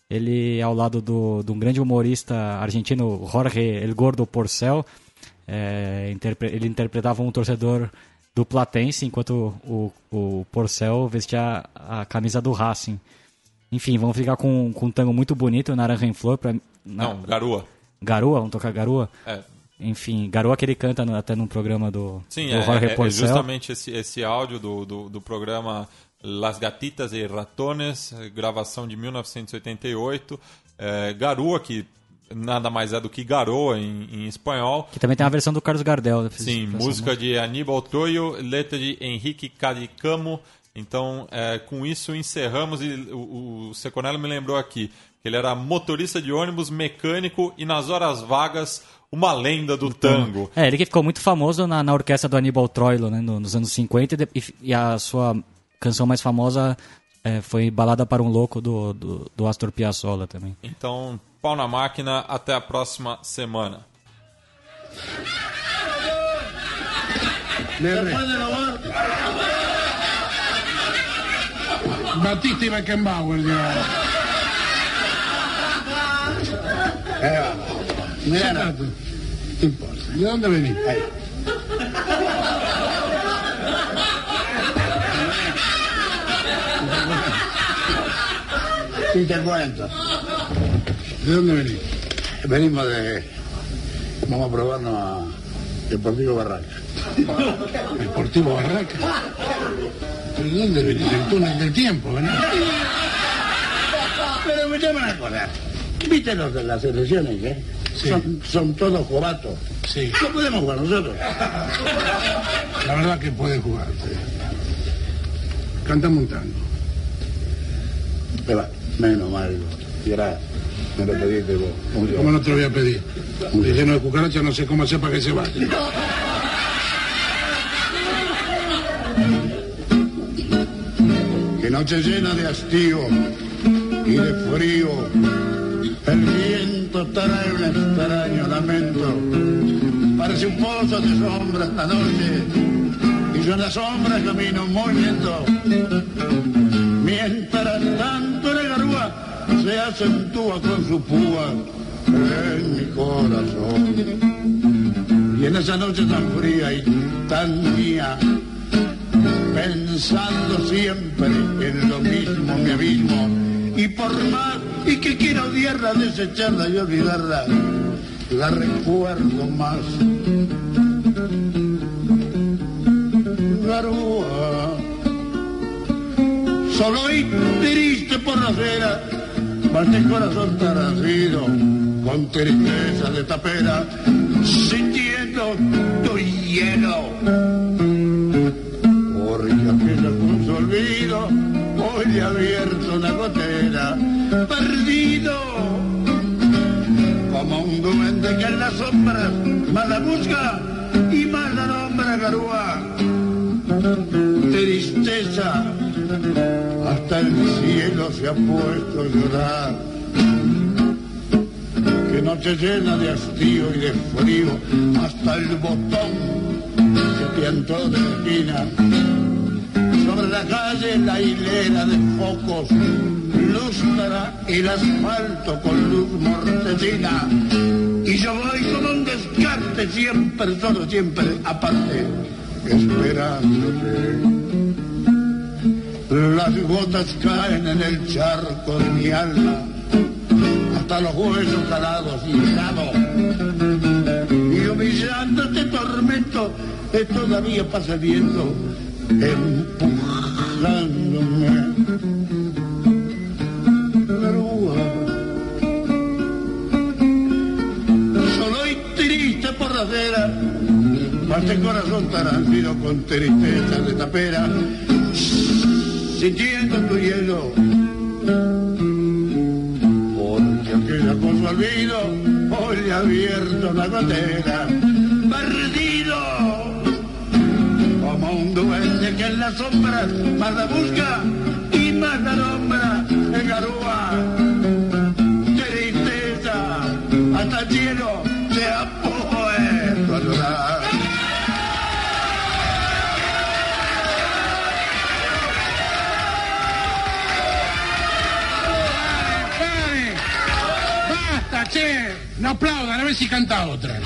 ele, ao lado do, de um grande humorista argentino, Jorge El Gordo Porcel, é, interpre- ele interpretava um torcedor do Platense, enquanto o, o Porcel vestia a camisa do Racing. Enfim, vamos ficar com, com um tango muito bonito, Naranja em Flor, pra, Não, Garua. Garoa, vamos tocar Garoa? É. Enfim, Garoa que ele canta no- até num programa do, Sim, do é, é- é justamente esse, esse áudio do, do, do programa Las Gatitas e Ratones, gravação de 1988. É, Garua, que nada mais é do que Garoa em, em espanhol. Que também tem a versão do Carlos Gardel. né? Sim, Essa música de Aníbal Troio, letra de Henrique Cadicamo. Então, é, com isso encerramos. E o, o Seconello me lembrou aqui que ele era motorista de ônibus, mecânico e nas horas vagas uma lenda do tango. É, ele que ficou muito famoso na, na orquestra do Aníbal Troilo, né, no- nos anos 50, e, e- e a sua canção mais famosa é, foi Balada para um Louco, do, do, do Astor Piazzolla também. Então, pau na máquina, até a próxima semana. Batista y Beckenbauer, No importa. ¿De dónde venís? sí te cuento. ¿De dónde venís? Venimos de... Vamos a probarnos a Deportivo Barranca. Deportivo Barraca. ¿Pero de dónde venís? Del túnel del tiempo, ¿verdad? Pero me llaman a acordar. ¿Viste los de las elecciones, eh? Sí. Son, son todos jovatos. Sí. No podemos jugar nosotros. La verdad que puede jugar. sí. Cantame un tango. Va, menos mal. Y ahora me lo pediste vos. Un ¿Cómo no te lo voy a pedir? De lleno de cucarachas no sé cómo hacer para que se vaya. Que noche llena de hastío y de frío. El viento trae un extraño lamento. Parece un pozo de sombras la noche. Y yo en la sombra camino muy lento. Mientras tanto la garúa se acentúa con su púa en mi corazón. Y en esa noche tan fría y tan mía, pensando siempre en lo mismo, mi abismo. Y por más y que quiera odiarla, desecharla y olvidarla, la recuerdo más. Garúa, solo y triste por la acera, parte el corazón tarasido, con tristeza de tapera, sintiendo tu hielo. Porque aquella con su olvido hoy ha abierto perdido. Como un duende que en las sombras más la busca y más la nombra garúa. Tristeza hasta el cielo se ha puesto a llorar. Que noche llena de hastío y de frío hasta el botón se piantó de esquina. Sobre la calle la hilera de focos lustra el asfalto con luz mortecina. Y yo voy como un descarte siempre solo siempre aparte esperándote las gotas caen en el charco de mi alma hasta los huesos calados y helados y humillando este tormento eh, todavía pasa viento empujándome triste por la acera parte corazón tarantido con tristeza de tapera sintiendo tu hielo. Porque aquella cosa olvido hoy abierto una gotera perdido. Como un duende que en las sombras más la busca y más la nombra en garúa tristeza hasta el cielo se ha puesto a llorar. ¡Basta, che! No aplaudan, a ver si canta otra.